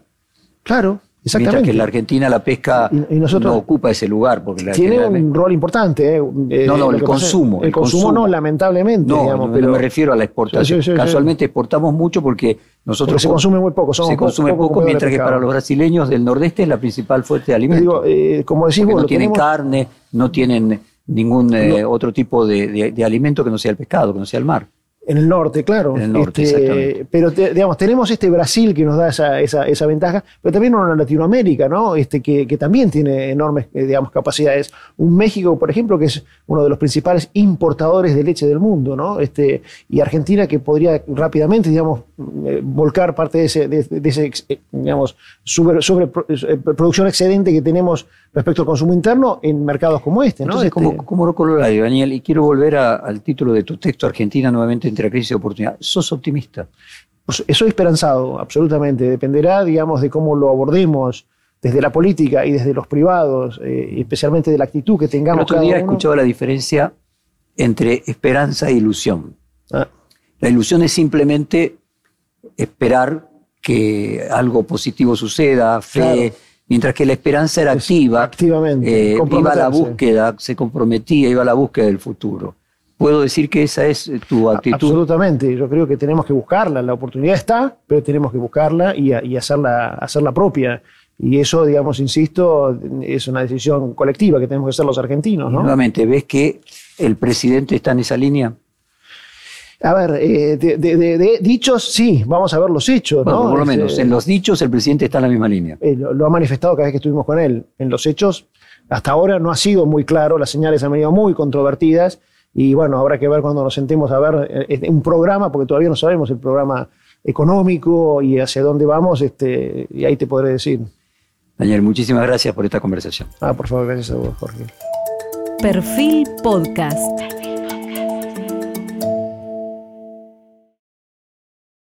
[SPEAKER 3] Claro, exactamente. Mientras
[SPEAKER 2] que en la Argentina la pesca no ocupa ese lugar. Porque
[SPEAKER 3] tiene un rol importante. ¿eh?
[SPEAKER 2] eh no, no, el consumo,
[SPEAKER 3] el, consumo, no, lamentablemente.
[SPEAKER 2] No, pero me refiero a la exportación. Casualmente exportamos mucho porque nosotros...
[SPEAKER 3] se consume muy poco.
[SPEAKER 2] se consume poco, mientras que para los brasileños del nordeste es la principal fuente de alimento.
[SPEAKER 3] Eh, como decimos,
[SPEAKER 2] no tienen carne, no tienen ningún eh, otro tipo de alimento que no sea el pescado, que no sea el mar.
[SPEAKER 3] En el norte, claro.
[SPEAKER 2] En el norte,
[SPEAKER 3] este, pero digamos, tenemos este Brasil que nos da esa, esa, esa, ventaja, pero también una Latinoamérica, ¿no? Este, que, que también tiene enormes, eh, digamos, capacidades. Un México, por ejemplo, que es uno de los principales importadores de leche del mundo, ¿no? Este, y Argentina que podría rápidamente, digamos, eh, volcar parte de ese, de, ese eh, digamos, sobre, sobre, producción excedente que tenemos respecto al consumo interno en mercados como este, ¿no?
[SPEAKER 2] Entonces, como, este como Colorado, Daniel, y quiero volver al título de tu texto, Argentina nuevamente entre crisis y oportunidad. ¿Sos optimista?
[SPEAKER 3] Pues, soy esperanzado, absolutamente. Dependerá, digamos, de cómo lo abordemos desde la política y desde los privados, eh, especialmente de la actitud que tengamos.
[SPEAKER 2] El otro día he escuchado la diferencia entre esperanza e ilusión. Ah. La ilusión es simplemente esperar que algo positivo suceda, fe, mientras que la esperanza era activa.
[SPEAKER 3] Activamente.
[SPEAKER 2] Eh, iba a la búsqueda, se comprometía, iba a la búsqueda del futuro. ¿Puedo decir que esa es eh, tu actitud?
[SPEAKER 3] Absolutamente, yo creo que tenemos que buscarla, la oportunidad está, pero tenemos que buscarla y, hacerla, hacerla propia. Y eso, digamos, insisto, es una decisión colectiva que tenemos que hacer los argentinos. ¿no?
[SPEAKER 2] Nuevamente, ¿ves que el presidente está en esa línea?
[SPEAKER 3] A ver, eh, de, dichos sí, vamos a ver los hechos. ¿no?
[SPEAKER 2] por lo menos, este, en los dichos el presidente está en la misma línea.
[SPEAKER 3] Eh, lo, ha manifestado cada vez que estuvimos con él. En los hechos, hasta ahora no ha sido muy claro, las señales han venido muy controvertidas y bueno, habrá que ver cuando nos sentemos a ver eh, un programa, porque todavía no sabemos el programa económico y hacia dónde vamos, este, y ahí te podré decir.
[SPEAKER 2] Daniel, muchísimas gracias por esta conversación.
[SPEAKER 3] Ah, por favor, gracias a vos, Jorge.
[SPEAKER 1] Perfil Podcast.